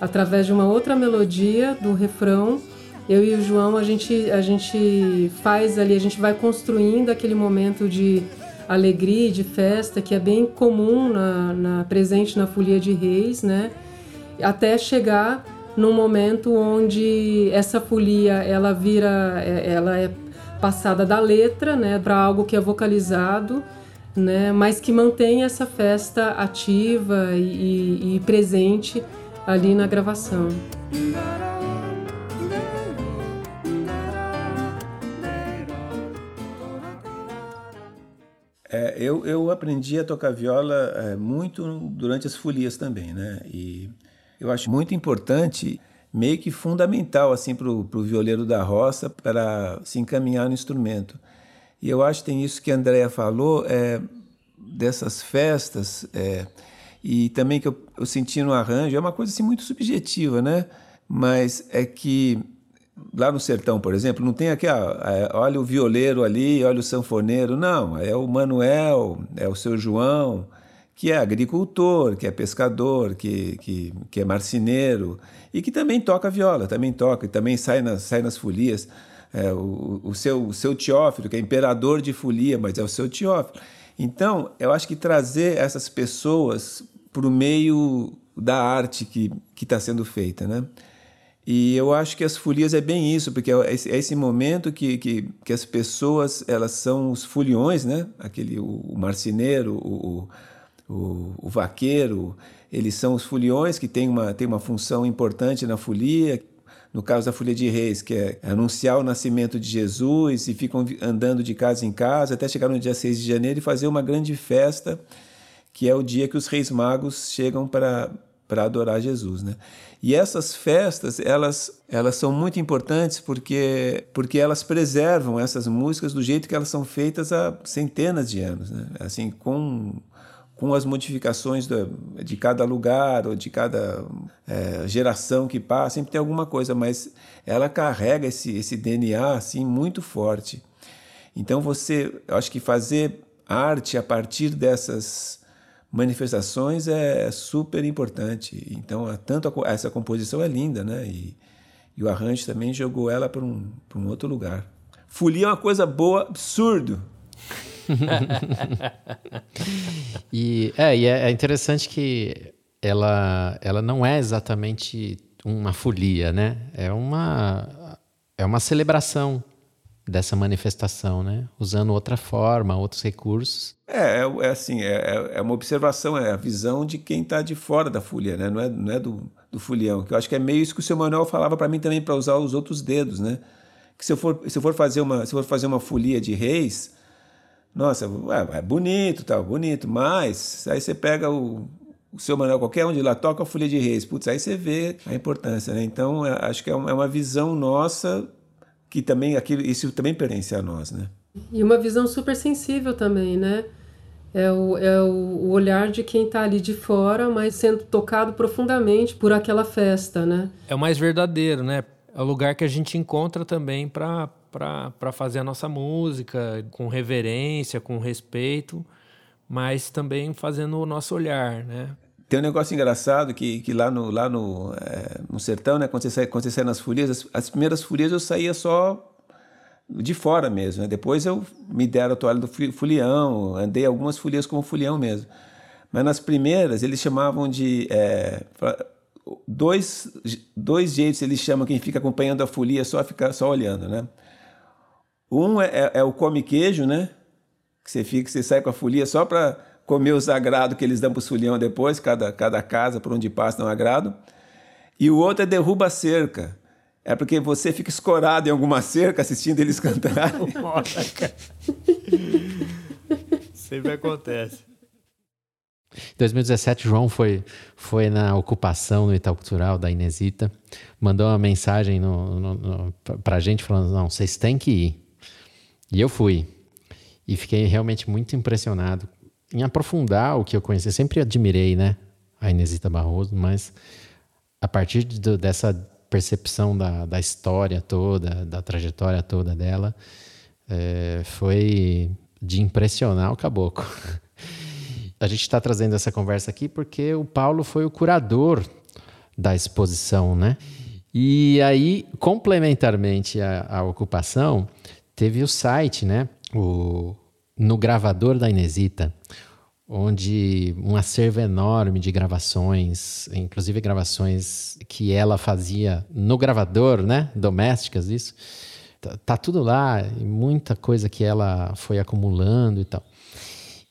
C: através de uma outra melodia do refrão, eu e o João a gente a gente faz ali, a gente vai construindo aquele momento de alegria, de festa que é bem comum na, na presente na folia de Reis, né? Até chegar num momento onde essa folia ela vira, é, ela é passada da letra, né, para algo que é vocalizado, né, mas que mantém essa festa ativa e, e presente ali na gravação.
D: É, eu, eu aprendi a tocar viola é, muito durante as folias também, né? E eu acho muito importante, meio que fundamental assim para o violeiro da roça para se encaminhar no instrumento. E eu acho que tem isso que a Andrea falou, é, dessas festas, é, e também que eu, eu senti no arranjo, é uma coisa assim muito subjetiva, né? Mas é que lá no sertão, por exemplo, não tem aqui, ah, olha o violeiro ali, olha o sanfoneiro. Não, é o Manuel, é o seu João, que é agricultor, que é pescador, que, que, que é marceneiro e que também toca viola, também toca, e também sai nas, sai nas folias. É, o, o, seu, o seu Teófilo, que é imperador de folia, mas é o seu Teófilo. Então, eu acho que trazer essas pessoas para o meio da arte que está sendo feita, né? E eu acho que as folias é bem isso, porque é esse, é esse momento que, que, que, as pessoas elas são os foliões, né? Aquele, o, o marceneiro, o, o, o, vaqueiro, eles são os foliões que têm uma, têm uma função importante na folia. No caso da Folia de Reis, que é anunciar o nascimento de Jesus e ficam andando de casa em casa até chegar no dia 6 de janeiro e fazer uma grande festa, que é o dia que os reis magos chegam para para adorar Jesus, né? E essas festas, elas, elas são muito importantes porque, porque elas preservam essas músicas do jeito que elas são feitas há centenas de anos, né? Assim, com, com as modificações de, de cada lugar ou de cada é, geração que passa, sempre tem alguma coisa, mas ela carrega esse, esse DNA, assim, muito forte. Então você, eu acho que fazer arte a partir dessas manifestações é super importante. Então, tanto a, essa composição é linda, né? E, e o arranjo também jogou ela para um, um outro lugar. Folia é uma coisa boa, absurdo. *laughs*
A: e, é, e é, é interessante que ela, ela não é exatamente uma folia, né? É uma, é uma celebração dessa manifestação, né? Usando outra forma, outros recursos.
D: É, é, é assim, é, é, é uma observação, é a visão de quem está de fora da folia, né? Não é, não é do, do folião. Que eu acho que é meio isso que o seu Manuel falava para mim também para usar os outros dedos, né? Que se eu for, se eu for fazer uma, se for fazer uma folia de reis, nossa, é, é bonito, tal, bonito, mas aí você pega o, o seu Manuel, qualquer um de lá toca a folia de reis, putz, aí você vê a importância, né? Então, é, acho que é uma, é uma visão nossa que também aquilo, isso também pertence a nós, né?
C: E uma visão super sensível também, né? É o, é o olhar de quem está ali de fora, mas sendo tocado profundamente por aquela festa, né?
B: É o mais verdadeiro, né? É o lugar que a gente encontra também para fazer a nossa música com reverência, com respeito, mas também fazendo o nosso olhar, né?
D: Tem um negócio engraçado que, que lá, no, lá no, é, no sertão, né, quando você, sai, quando você sai nas folias, as, as, primeiras folias eu saía só de fora mesmo. Né? Depois eu me deram a toalha do folião, andei algumas folias como folião mesmo. Mas nas primeiras eles chamavam de. É, dois, dois jeitos eles chamam quem fica acompanhando a folia só ficar só olhando, né? Um é, é, é o come queijo, né? Que você fica, você sai com a folia só para comer os agrados que eles dão para o sulhão depois, cada, cada casa por onde passa dá um agrado. E o outro é derruba a cerca. É porque você fica escorado em alguma cerca assistindo eles cantarem. *laughs*
B: Sempre acontece.
A: Em 2017, João foi, foi na ocupação no Itaú Cultural da Inesita, mandou uma mensagem no, no, no, para a gente falando: não, vocês têm que ir. E eu fui. E fiquei realmente muito impressionado em aprofundar o que eu conheci. Eu sempre admirei, né? A Inesita Barroso, mas a partir de, dessa percepção da, da história toda, da trajetória toda dela, é, foi de impressionar o caboclo. *laughs* A gente está trazendo essa conversa aqui porque o Paulo foi o curador da exposição, né? E aí, complementarmente à, à ocupação, teve o site, né? O, no gravador da Inesita, onde um acervo enorme de gravações, inclusive gravações que ela fazia no gravador, né? Domésticas, isso. Tá, tá tudo lá, muita coisa que ela foi acumulando e tal.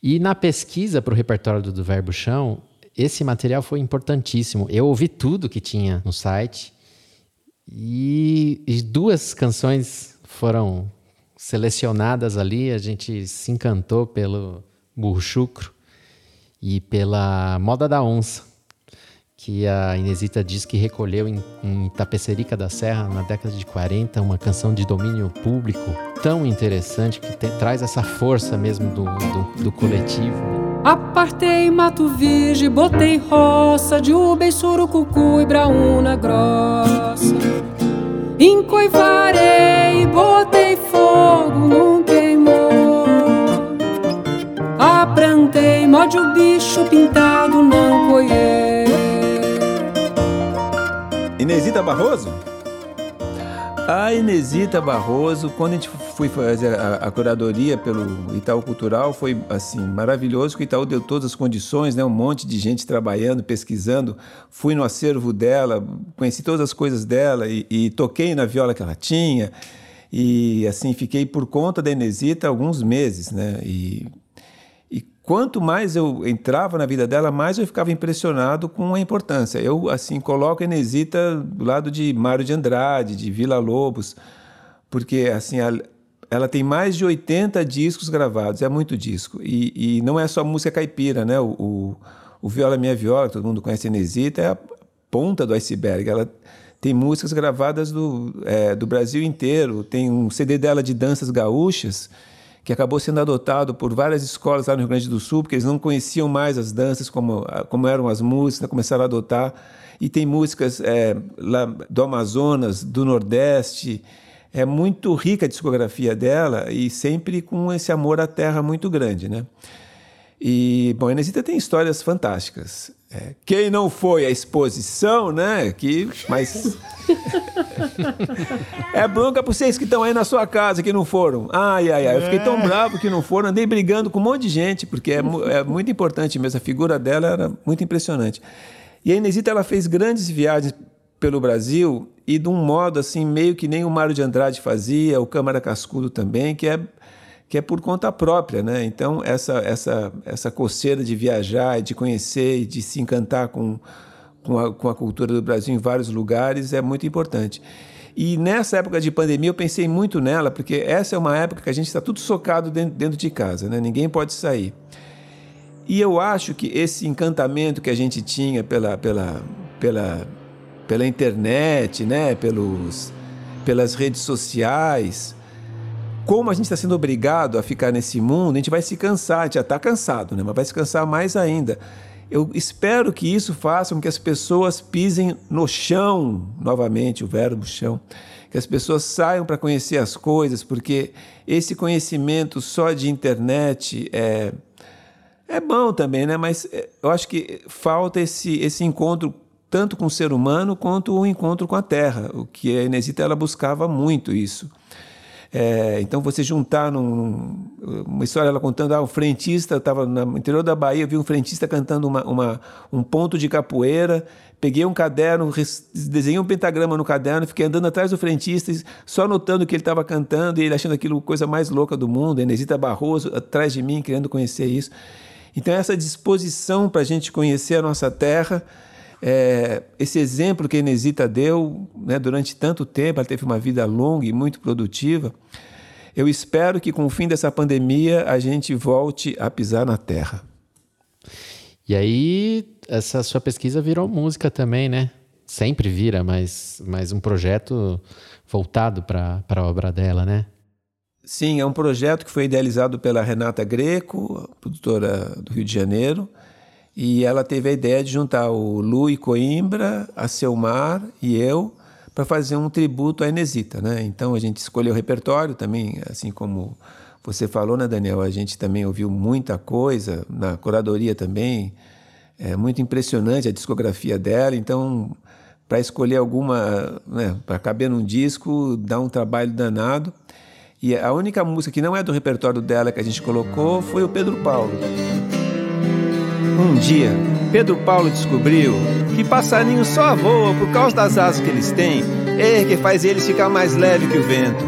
A: E na pesquisa para o repertório do, do Verbo Chão, esse material foi importantíssimo. Eu ouvi tudo que tinha no site e, e duas canções foram selecionadas ali. A gente se encantou pelo Burro Chucro e pela Moda da Onça, que a Inesita diz que recolheu em, em Tapecerica da Serra na década de 40, uma canção de domínio público tão interessante que te, traz essa força mesmo do, do, do coletivo.
H: Apartei Mato Virgem, botei roça de ubem, surucucu e braúna grossa. Encoivarei, botei fogo, não queimou. Abrantei, mode o bicho pintado, não coiei.
D: Inesita Barroso? A Inesita Barroso, quando a gente foi fazer a, curadoria pelo Itaú Cultural, foi assim maravilhoso, que o Itaú deu todas as condições, né? um monte de gente trabalhando, pesquisando. Fui no acervo dela, conheci todas as coisas dela e, e toquei na viola que ela tinha. E assim, fiquei por conta da Inesita alguns meses, né? E quanto mais eu entrava na vida dela, mais eu ficava impressionado com a importância. Eu, assim, coloco a Inesita do lado de Mário de Andrade, de Vila Lobos, porque, assim, ela tem mais de 80 discos gravados, é muito disco. E, e não é só música caipira, né? O, o, o Viola Minha Viola, todo mundo conhece a Inesita, é a ponta do iceberg. Ela tem músicas gravadas do, é, do Brasil inteiro, tem um CD dela de danças gaúchas, que acabou sendo adotado por várias escolas lá no Rio Grande do Sul, porque eles não conheciam mais as danças como, como eram as músicas, começaram a adotar. E tem músicas é, lá do Amazonas, do Nordeste. É muito rica a discografia dela e sempre com esse amor à terra muito grande, né? E, bom, a Inesita tem histórias fantásticas. É, quem não foi à exposição, né? Que, mas. *laughs* é bronca para vocês que estão aí na sua casa que não foram. Ai, ai, ai. Eu fiquei tão é. bravo que não foram. Andei brigando com um monte de gente, porque é, é muito importante mesmo. A figura dela era muito impressionante. E a Inesita ela fez grandes viagens pelo Brasil e de um modo assim, meio que nem o Mário de Andrade fazia, o Câmara Cascudo também, que é que é por conta própria, né? Então essa essa essa coceira de viajar, de conhecer e de se encantar com com a, com a cultura do Brasil em vários lugares é muito importante. E nessa época de pandemia eu pensei muito nela, porque essa é uma época que a gente está tudo socado dentro, dentro de casa, né? Ninguém pode sair. E eu acho que esse encantamento que a gente tinha pela, pela, pela, pela internet, né? Pelos, pelas redes sociais, como a gente está sendo obrigado a ficar nesse mundo, a gente vai se cansar, a gente já está cansado, né? mas vai se cansar mais ainda. Eu espero que isso faça com que as pessoas pisem no chão, novamente, o verbo chão, que as pessoas saiam para conhecer as coisas, porque esse conhecimento só de internet é, é bom também, né? mas é, eu acho que falta esse, esse encontro tanto com o ser humano quanto o encontro com a terra, o que a Inesita ela buscava muito isso. É, então, você juntar num, uma história ela contando, ah, o frentista estava no interior da Bahia, vi um frentista cantando uma, uma, um ponto de capoeira, peguei um caderno, desenhei um pentagrama no caderno, fiquei andando atrás do frentista, só notando que ele estava cantando e ele achando aquilo coisa mais louca do mundo, Enesita Barroso atrás de mim, querendo conhecer isso. Então, essa disposição para a gente conhecer a nossa terra, é, esse exemplo que a Inesita deu né, durante tanto tempo, ela teve uma vida longa e muito produtiva. Eu espero que com o fim dessa pandemia a gente volte a pisar na terra.
A: E aí, essa sua pesquisa virou música também, né? Sempre vira, mas, mas um projeto voltado para a obra dela, né?
D: Sim, é um projeto que foi idealizado pela Renata Greco, produtora do Rio de Janeiro, e ela teve a ideia de juntar o Lu e Coimbra, a Selmar e eu para fazer um tributo à Inesita, né? Então a gente escolheu o repertório também, assim como você falou, né, Daniel? A gente também ouviu muita coisa na curadoria também. É muito impressionante a discografia dela. Então, para escolher alguma, né, para caber num disco, dá um trabalho danado. E a única música que não é do repertório dela que a gente colocou foi o Pedro Paulo. Um dia, Pedro Paulo descobriu que passarinho só voa por causa das asas que eles têm, é que faz eles ficar mais leve que o vento.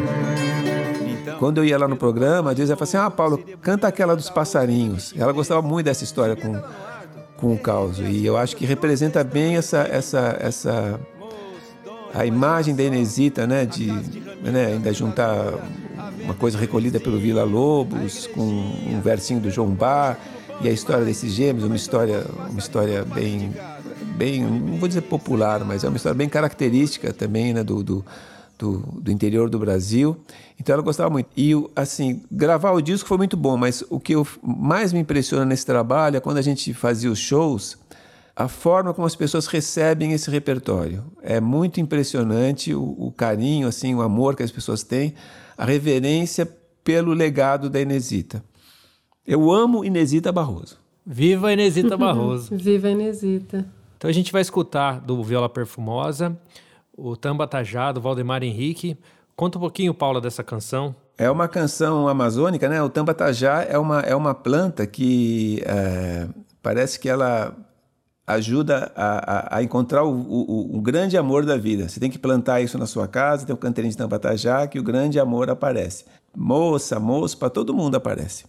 D: Então, Quando eu ia lá no programa, às vezes ela assim: Ah, Paulo, canta aquela dos passarinhos. Ela gostava muito dessa história com, com o caos. E eu acho que representa bem essa, essa, essa a imagem da Inesita, né, de né, ainda juntar uma coisa recolhida pelo Vila Lobos com um versinho do João Bar e a história desses gêmeos, uma história, uma história bem, bem, não vou dizer popular, mas é uma história bem característica também, né, do, do, do, do interior do Brasil. Então ela gostava muito. E assim, gravar o disco foi muito bom, mas o que eu, mais me impressiona nesse trabalho é quando a gente fazia os shows, a forma como as pessoas recebem esse repertório. É muito impressionante o, o carinho, assim, o amor que as pessoas têm, a reverência pelo legado da Inesita. Eu amo Inesita Barroso.
B: Viva a Inesita *laughs* Barroso.
C: Viva a Inesita.
B: Então a gente vai escutar do Viola Perfumosa, o Tamba Tajá, do Valdemar Henrique. Conta um pouquinho, Paula, dessa canção.
D: É uma canção amazônica, né? O Tamba Tajá é uma, é uma planta que é, parece que ela ajuda a, a, a encontrar o, o, o, grande amor da vida. Você tem que plantar isso na sua casa, tem um canteirinho de tambatajá que o grande amor aparece. Moça, moço, para todo mundo aparece.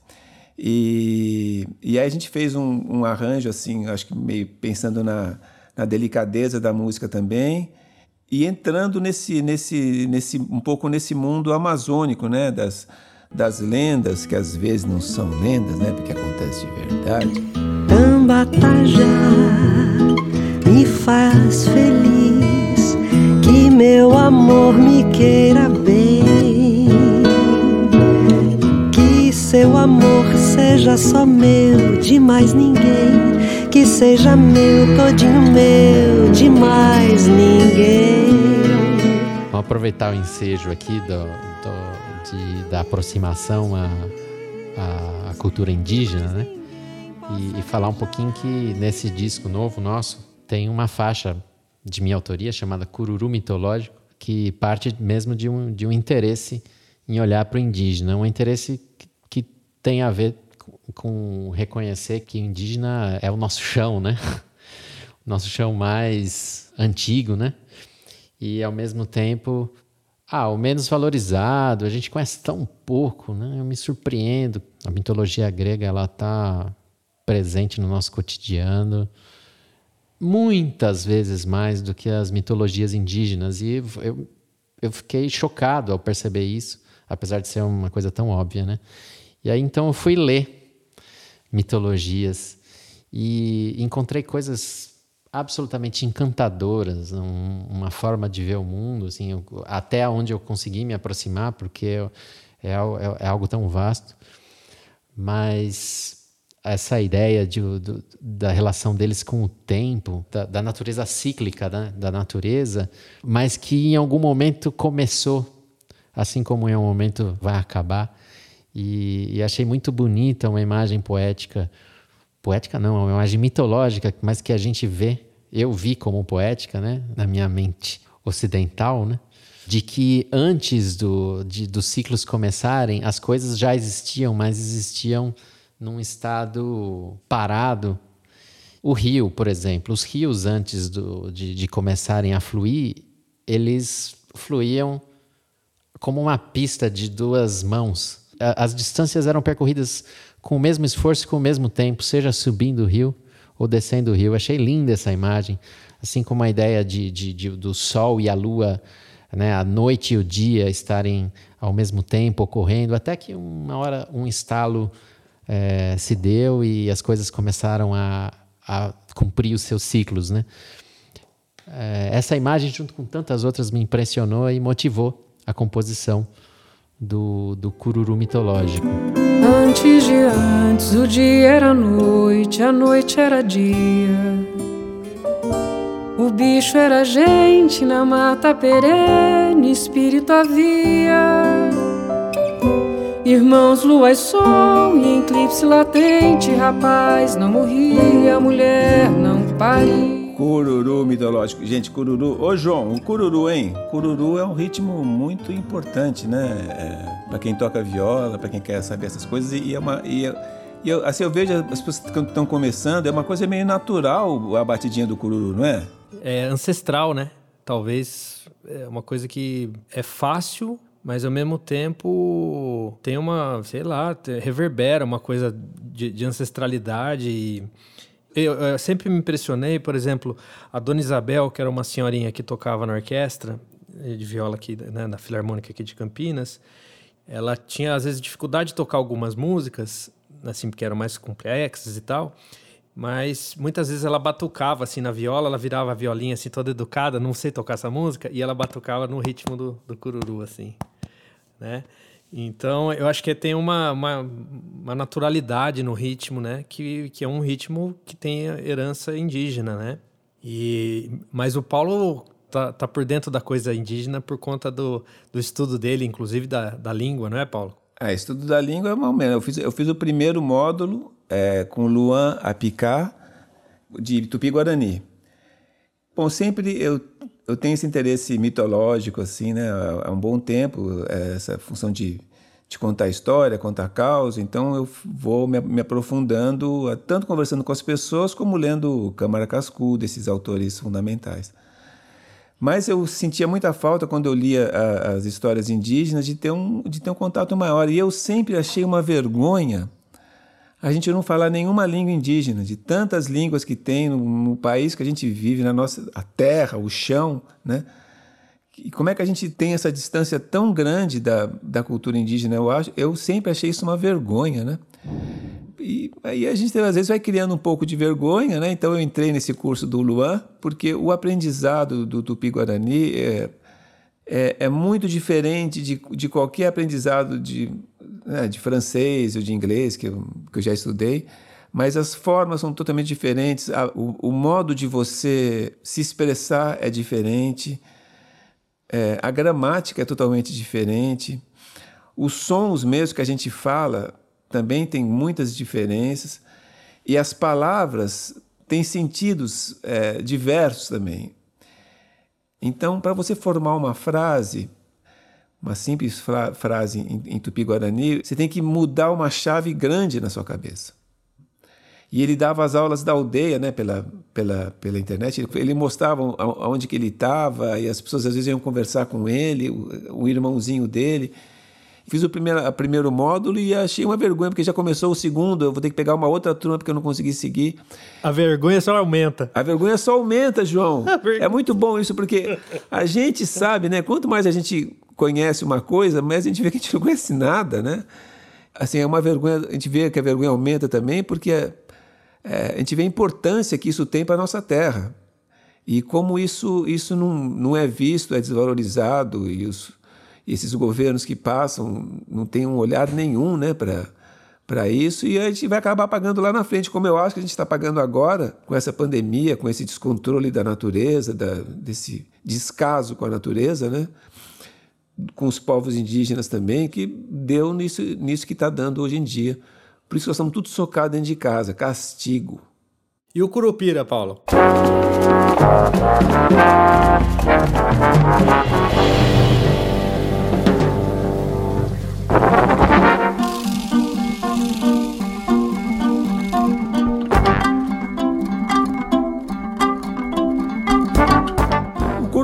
D: E, e aí a gente fez um, um arranjo assim, acho que meio pensando na, na delicadeza da música também e entrando nesse, nesse, nesse um pouco nesse mundo amazônico, né, das, das lendas que às vezes não são lendas, né, porque acontece de verdade.
I: Tambatajá me faz feliz, que meu amor me queira bem, seu amor seja só meu, de mais ninguém, que seja meu, todinho meu, de mais ninguém.
A: Vamos aproveitar o ensejo aqui do, do de, da aproximação à, à cultura indígena, né? E, e, falar um pouquinho que nesse disco novo nosso tem uma faixa de minha autoria chamada Cururu Mitológico, que parte mesmo de um, de um interesse em olhar para o indígena, um interesse que tem a ver com reconhecer que indígena é o nosso chão, né? *laughs* Nosso chão mais antigo, né? E ao mesmo tempo, ah, o menos valorizado, a gente conhece tão pouco, né? Eu me surpreendo. A mitologia grega, ela está presente no nosso cotidiano muitas vezes mais do que as mitologias indígenas. E eu, eu fiquei chocado ao perceber isso, apesar de ser uma coisa tão óbvia, né? E aí então eu fui ler mitologias e encontrei coisas absolutamente encantadoras, um, uma forma de ver o mundo, assim, eu, até onde eu consegui me aproximar, porque é, é, é algo tão vasto. Mas essa ideia de, do, da relação deles com o tempo, da, da natureza cíclica né, da natureza, mas que em algum momento começou, assim como em algum momento vai acabar. E, e, achei muito bonita uma imagem poética. Poética não, uma imagem mitológica, mas que a gente vê, eu vi como poética, né, na minha mente ocidental, né, de que antes do, de, dos ciclos começarem, as coisas já existiam, mas existiam num estado parado. O rio, por exemplo, os rios antes do, de, de começarem a fluir, eles fluíam como uma pista de duas mãos as distâncias eram percorridas com o mesmo esforço, com o mesmo tempo, seja subindo o rio ou descendo o rio. Achei linda essa imagem, assim como a ideia de, de, de, do sol e a lua, né, a noite e o dia estarem ao mesmo tempo ocorrendo, até que uma hora um estalo é, se deu e as coisas começaram a, a cumprir os seus ciclos, né? É, essa imagem, junto com tantas outras, me impressionou e motivou a composição do, do cururu mitológico.
H: Antes de antes, o dia era noite, a noite era dia. O bicho era gente na mata perene, espírito havia. Irmãos, lua e sol, e eclipse latente, rapaz não morria, mulher não paria.
D: Cururu mitológico. Gente, cururu. Ô, João, o cururu, hein? Cururu é um ritmo muito importante, né? É, para quem toca viola, para quem quer saber essas coisas. E, é uma. E, e eu, assim, eu vejo as pessoas que estão começando, é uma coisa meio natural a batidinha do cururu, não é?
B: É ancestral, né? Talvez é uma coisa que é fácil, mas ao mesmo tempo tem uma, sei lá, reverbera uma coisa de, de ancestralidade e eu, eu, sempre me impressionei, por exemplo, a Dona Isabel, que era uma senhorinha que tocava na orquestra eh, de viola aqui, né, na Filarmônica aqui de Campinas, ela tinha às vezes dificuldade de tocar algumas músicas, assim, porque eram mais complexas e tal, mas muitas vezes ela batucava assim na viola, ela virava a violinha assim toda educada, não sei tocar essa música, e ela batucava no ritmo do, do cururu, assim, né? Então, eu acho que tem uma, uma, uma, naturalidade no ritmo, né? Que, que é um ritmo que tem herança indígena, né? E, mas o Paulo tá, tá por dentro da coisa indígena por conta do, do estudo dele, inclusive da, da língua, não é, Paulo?
D: É, estudo da língua é mais Eu fiz, eu fiz o primeiro módulo é, com Luan Apicá, de Tupi-Guarani. Bom, sempre eu eu tenho esse interesse mitológico, assim, né? Há um bom tempo, é, essa função de, de contar história, contar causa. Então eu vou me, me, aprofundando, tanto conversando com as pessoas, como lendo Câmara Cascudo, esses autores fundamentais. Mas eu sentia muita falta quando eu lia a, as histórias indígenas de ter, um, de ter um contato maior. E eu sempre achei uma vergonha a gente não falar nenhuma língua indígena, de tantas línguas que tem no, no, país que a gente vive, na nossa a terra, o chão, né? E como é que a gente tem essa distância tão grande da, da cultura indígena? Eu, acho, eu sempre achei isso uma vergonha, né? E aí a gente às vezes vai criando um pouco de vergonha, né? Então eu entrei nesse curso do Luan, porque o aprendizado do Tupi-Guarani é, é, é, muito diferente de, de qualquer aprendizado de né, de francês ou de inglês, que eu, que eu já estudei, mas as formas são totalmente diferentes, a, o, o, modo de você se expressar é diferente, é, a gramática é totalmente diferente, os sons mesmo que a gente fala também tem muitas diferenças, e as palavras têm sentidos é, diversos também. Então, para você formar uma frase, uma simples fra frase em, em tupi-guarani, você tem que mudar uma chave grande na sua cabeça. E ele dava as aulas da aldeia, né, pela, pela, pela internet. Ele, ele mostrava aonde que ele estava e as pessoas às vezes iam conversar com ele, o, o irmãozinho dele. Fiz o primeiro, o primeiro módulo e achei uma vergonha, porque já começou o segundo, eu vou ter que pegar uma outra turma porque eu não consegui seguir.
B: A vergonha só aumenta.
D: A vergonha só aumenta, João. *laughs* É muito bom isso, porque a gente sabe, né? Quanto mais a gente conhece uma coisa, mas a gente vê que a gente não conhece nada, né? Assim, é uma vergonha, a gente vê que a vergonha aumenta também, porque é, é, a gente vê a importância que isso tem para a nossa terra. E como isso, isso não, não é visto, é desvalorizado, e os, esses governos que passam não têm um olhar nenhum né, para isso, e a gente vai acabar pagando lá na frente, como eu acho que a gente está pagando agora, com essa pandemia, com esse descontrole da natureza, da, desse descaso com a natureza, né? Com os povos indígenas também, que deu nisso, nisso que está dando hoje em dia. Por isso nós estamos tudo socados dentro de casa, castigo.
B: E o Curupira, Paulo?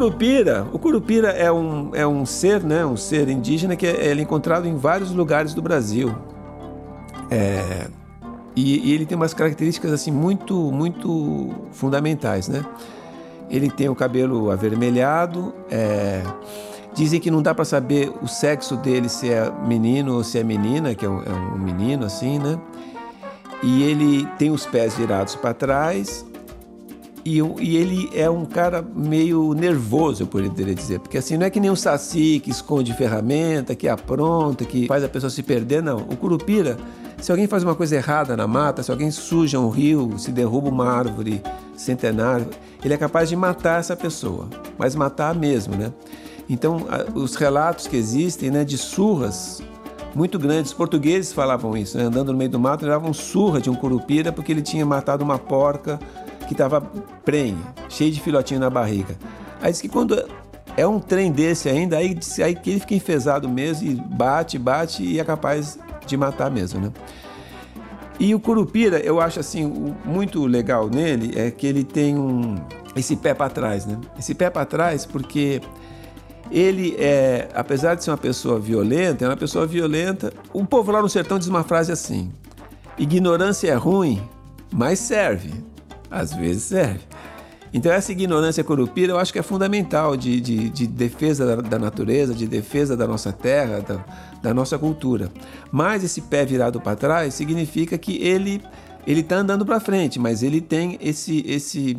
D: Curupira, o curupira é um, é um ser, né, um ser indígena que é, é encontrado em vários lugares do Brasil. É, e, e, ele tem umas características assim muito, muito fundamentais, né? Ele tem o cabelo avermelhado, é, dizem que não dá para saber o sexo dele se é menino ou se é menina, que é um, é um menino assim, né? E ele tem os pés virados para trás, e, e, ele é um cara meio nervoso, eu poderia dizer. Porque assim, não é que nem um saci que esconde ferramenta, que apronta, que faz a pessoa se perder, não. O curupira, se alguém faz uma coisa errada na mata, se alguém suja um rio, se derruba uma árvore centenária, ele é capaz de matar essa pessoa, mas matar mesmo, né? Então, os relatos que existem né, de surras muito grandes, os portugueses falavam isso, né? andando no meio do mato, davam surra de um curupira porque ele tinha matado uma porca que estava prenhe, cheio de filhotinho na barriga. Aí diz que quando é um trem desse ainda, aí, aí que ele fica enfesado mesmo e bate, bate e é capaz de matar mesmo, né? E o curupira, eu acho assim, muito legal nele é que ele tem um esse pé para trás, né? Esse pé para trás porque ele é, apesar de ser uma pessoa violenta, é uma pessoa violenta. O povo lá no sertão diz uma frase assim: ignorância é ruim, mas serve às vezes serve. Então essa ignorância corupira eu acho que é fundamental de, de, de defesa da, da, natureza, de defesa da nossa terra, da, da nossa cultura. Mas esse pé virado para trás significa que ele ele está andando para frente, mas ele tem esse esse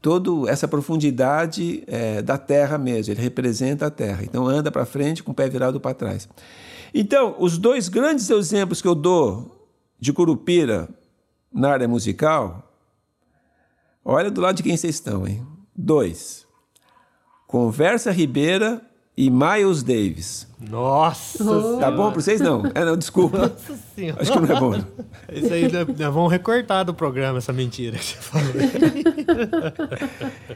D: todo essa profundidade é, da terra mesmo. Ele representa a terra. Então anda para frente com o pé virado para trás. Então os dois grandes exemplos que eu dou de curupira na área musical Olha do lado de quem vocês estão, hein? Dois. Conversa Ribeira e Miles Davis.
B: Nossa!
D: Tá bom pra vocês? Não. É, não, desculpa. Nossa senhora. Acho que não é bom.
B: Isso aí nós vamos recortar do programa, essa mentira que você falou.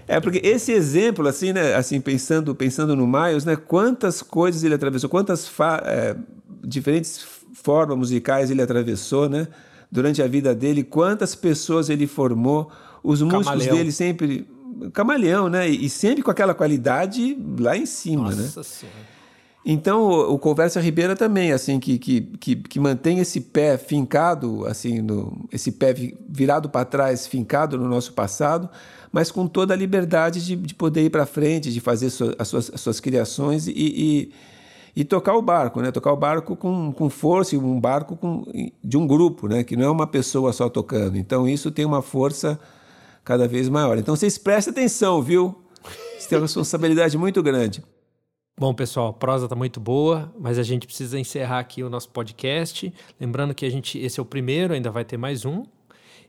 D: é, porque esse exemplo, assim, né? Assim, pensando, pensando no Miles, né? Quantas coisas ele atravessou, quantas é, diferentes formas musicais ele atravessou, né? Durante a vida dele, quantas pessoas ele formou os músicos camaleão. dele sempre. Camaleão, né? E sempre com aquela qualidade lá em cima, né? Nossa né? Senhora. Então, o, o, Conversa Ribeira também, assim, que, que, que, que, mantém esse pé fincado, assim, no, esse pé virado para trás, fincado no nosso passado, mas com toda a liberdade de, de poder ir para frente, de fazer so, as, suas, as suas criações e, e, e, tocar o barco, né? Tocar o barco com, com força, um barco com, de um grupo, né? Que não é uma pessoa só tocando. Então, isso tem uma força cada vez maior. Então vocês prestem atenção, viu? Você tem uma responsabilidade muito grande.
B: Bom, pessoal, a prosa está muito boa, mas a gente precisa encerrar aqui o nosso podcast. Lembrando que a gente, esse é o primeiro, ainda vai ter mais um.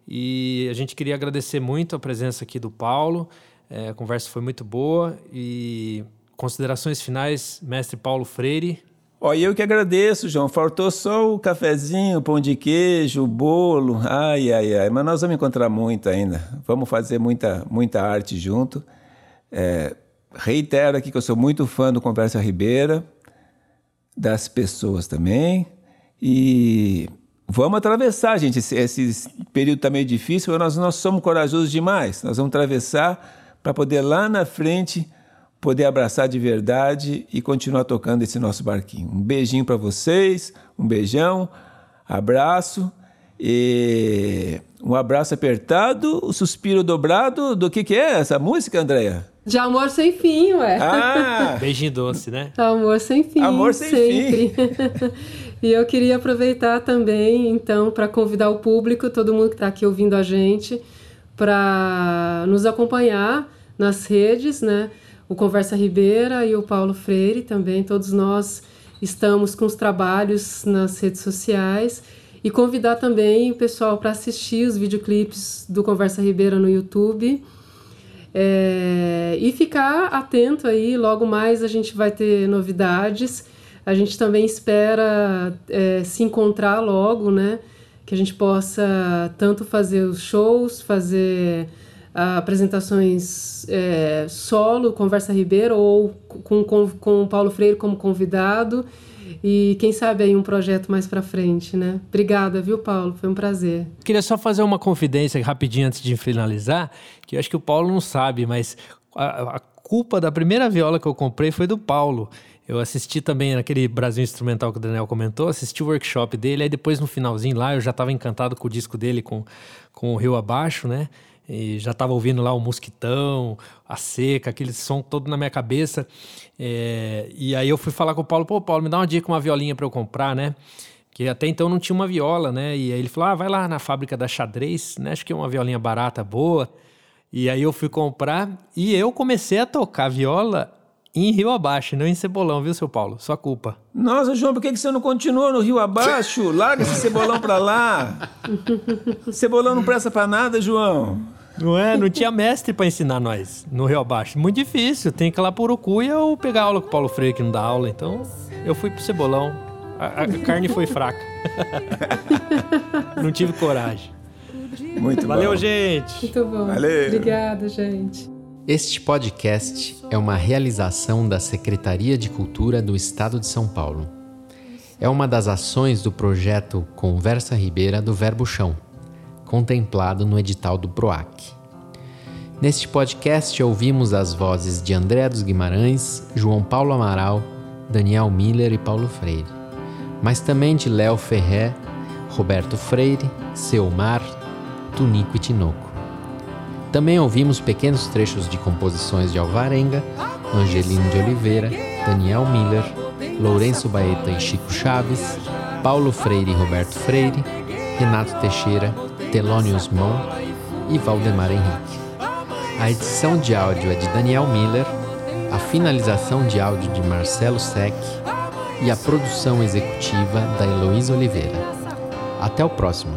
B: E a gente queria agradecer muito a presença aqui do Paulo. É, a conversa foi muito boa. E considerações finais, mestre Paulo Freire.
D: Ó, eu que agradeço, João. Faltou só o cafezinho, o pão de queijo, o bolo. Ai, ai, ai. Mas nós vamos encontrar muito ainda. Vamos fazer muita, muita arte junto. É, reitero aqui que eu sou muito fã do Conversa Ribeira, das pessoas também. E vamos atravessar, gente. Esse, esse período está meio difícil, mas nós, nós somos corajosos demais. Nós vamos atravessar para poder lá na frente poder abraçar de verdade e continuar tocando esse nosso barquinho. Um beijinho para vocês, um beijão, abraço e um abraço apertado, o suspiro dobrado. Do que que é essa música, Andréia?
C: De amor sem fim, ué.
B: Ah! *laughs* Beijinho doce, né?
C: Amor sem fim.
D: Amor sem sempre.
C: fim. *laughs* e eu queria aproveitar também, então, para convidar o público, todo mundo que está aqui ouvindo a gente, para nos acompanhar nas redes, né? O Conversa Ribeira e o Paulo Freire também, todos nós estamos com os trabalhos nas redes sociais e convidar também o pessoal para assistir os videoclipes do Conversa Ribeira no YouTube. É, e ficar atento aí, logo mais a gente vai ter novidades. A gente também espera é, se encontrar logo, né? Que a gente possa tanto fazer os shows, fazer apresentações é, solo, Conversa Ribeiro, ou com, com, com Paulo Freire como convidado. E quem sabe aí um projeto mais para frente, né? Obrigada, viu, Paulo? Foi um prazer.
B: Queria só fazer uma confidência rapidinho antes de finalizar, que eu acho que o Paulo não sabe, mas a, a culpa da primeira viola que eu comprei foi do Paulo. Eu assisti também naquele Brasil Instrumental que o Daniel comentou, assisti o workshop dele, aí depois no finalzinho lá eu já estava encantado com o disco dele com, com o Rio Abaixo, né? E já estava ouvindo lá o Mosquitão, a Seca, aquele som todo na minha cabeça. É, e aí eu fui falar com o Paulo, pô, Paulo, me dá uma dica, uma violinha para eu comprar, né? Que até então não tinha uma viola, né? E aí ele falou, ah, vai lá na fábrica da Xadrez, né? Acho que é uma violinha barata, boa. E aí eu fui comprar e eu comecei a tocar viola em Rio Abaixo, não em Cebolão, viu, seu Paulo? Sua culpa.
D: Nossa, João, por que que você não continua no Rio Abaixo? Larga esse cebolão pra lá. Cebolão não presta pra nada, João.
B: Não é? Não tinha mestre pra ensinar nós no Rio Abaixo. Muito difícil. Tem que ir lá por Urucuia ou pegar aula com o Paulo Freire, que não dá aula. Então, eu fui pro Cebolão. A, a carne foi fraca. *laughs* não tive coragem.
D: Muito
B: Valeu,
D: bom.
B: gente.
C: Muito bom.
D: Valeu.
C: Obrigada, gente.
A: Este podcast é uma realização da Secretaria de Cultura do Estado de São Paulo. É uma das ações do projeto Conversa Ribeira do Verbo Chão, contemplado no edital do PROAC. Neste podcast ouvimos as vozes de André dos Guimarães, João Paulo Amaral, Daniel Miller e Paulo Freire, mas também de Léo Ferré, Roberto Freire, Selmar, Tunico e Tinoco. Também ouvimos pequenos trechos de composições de Alvarenga, Angelino de Oliveira, Daniel Miller, Lourenço Baeta e Chico Chaves, Paulo Freire e Roberto Freire, Renato Teixeira, Telônios Mon e Valdemar Henrique. A edição de áudio é de Daniel Miller, a finalização de áudio de Marcelo Sec e a produção executiva da Heloísa Oliveira. Até o próximo.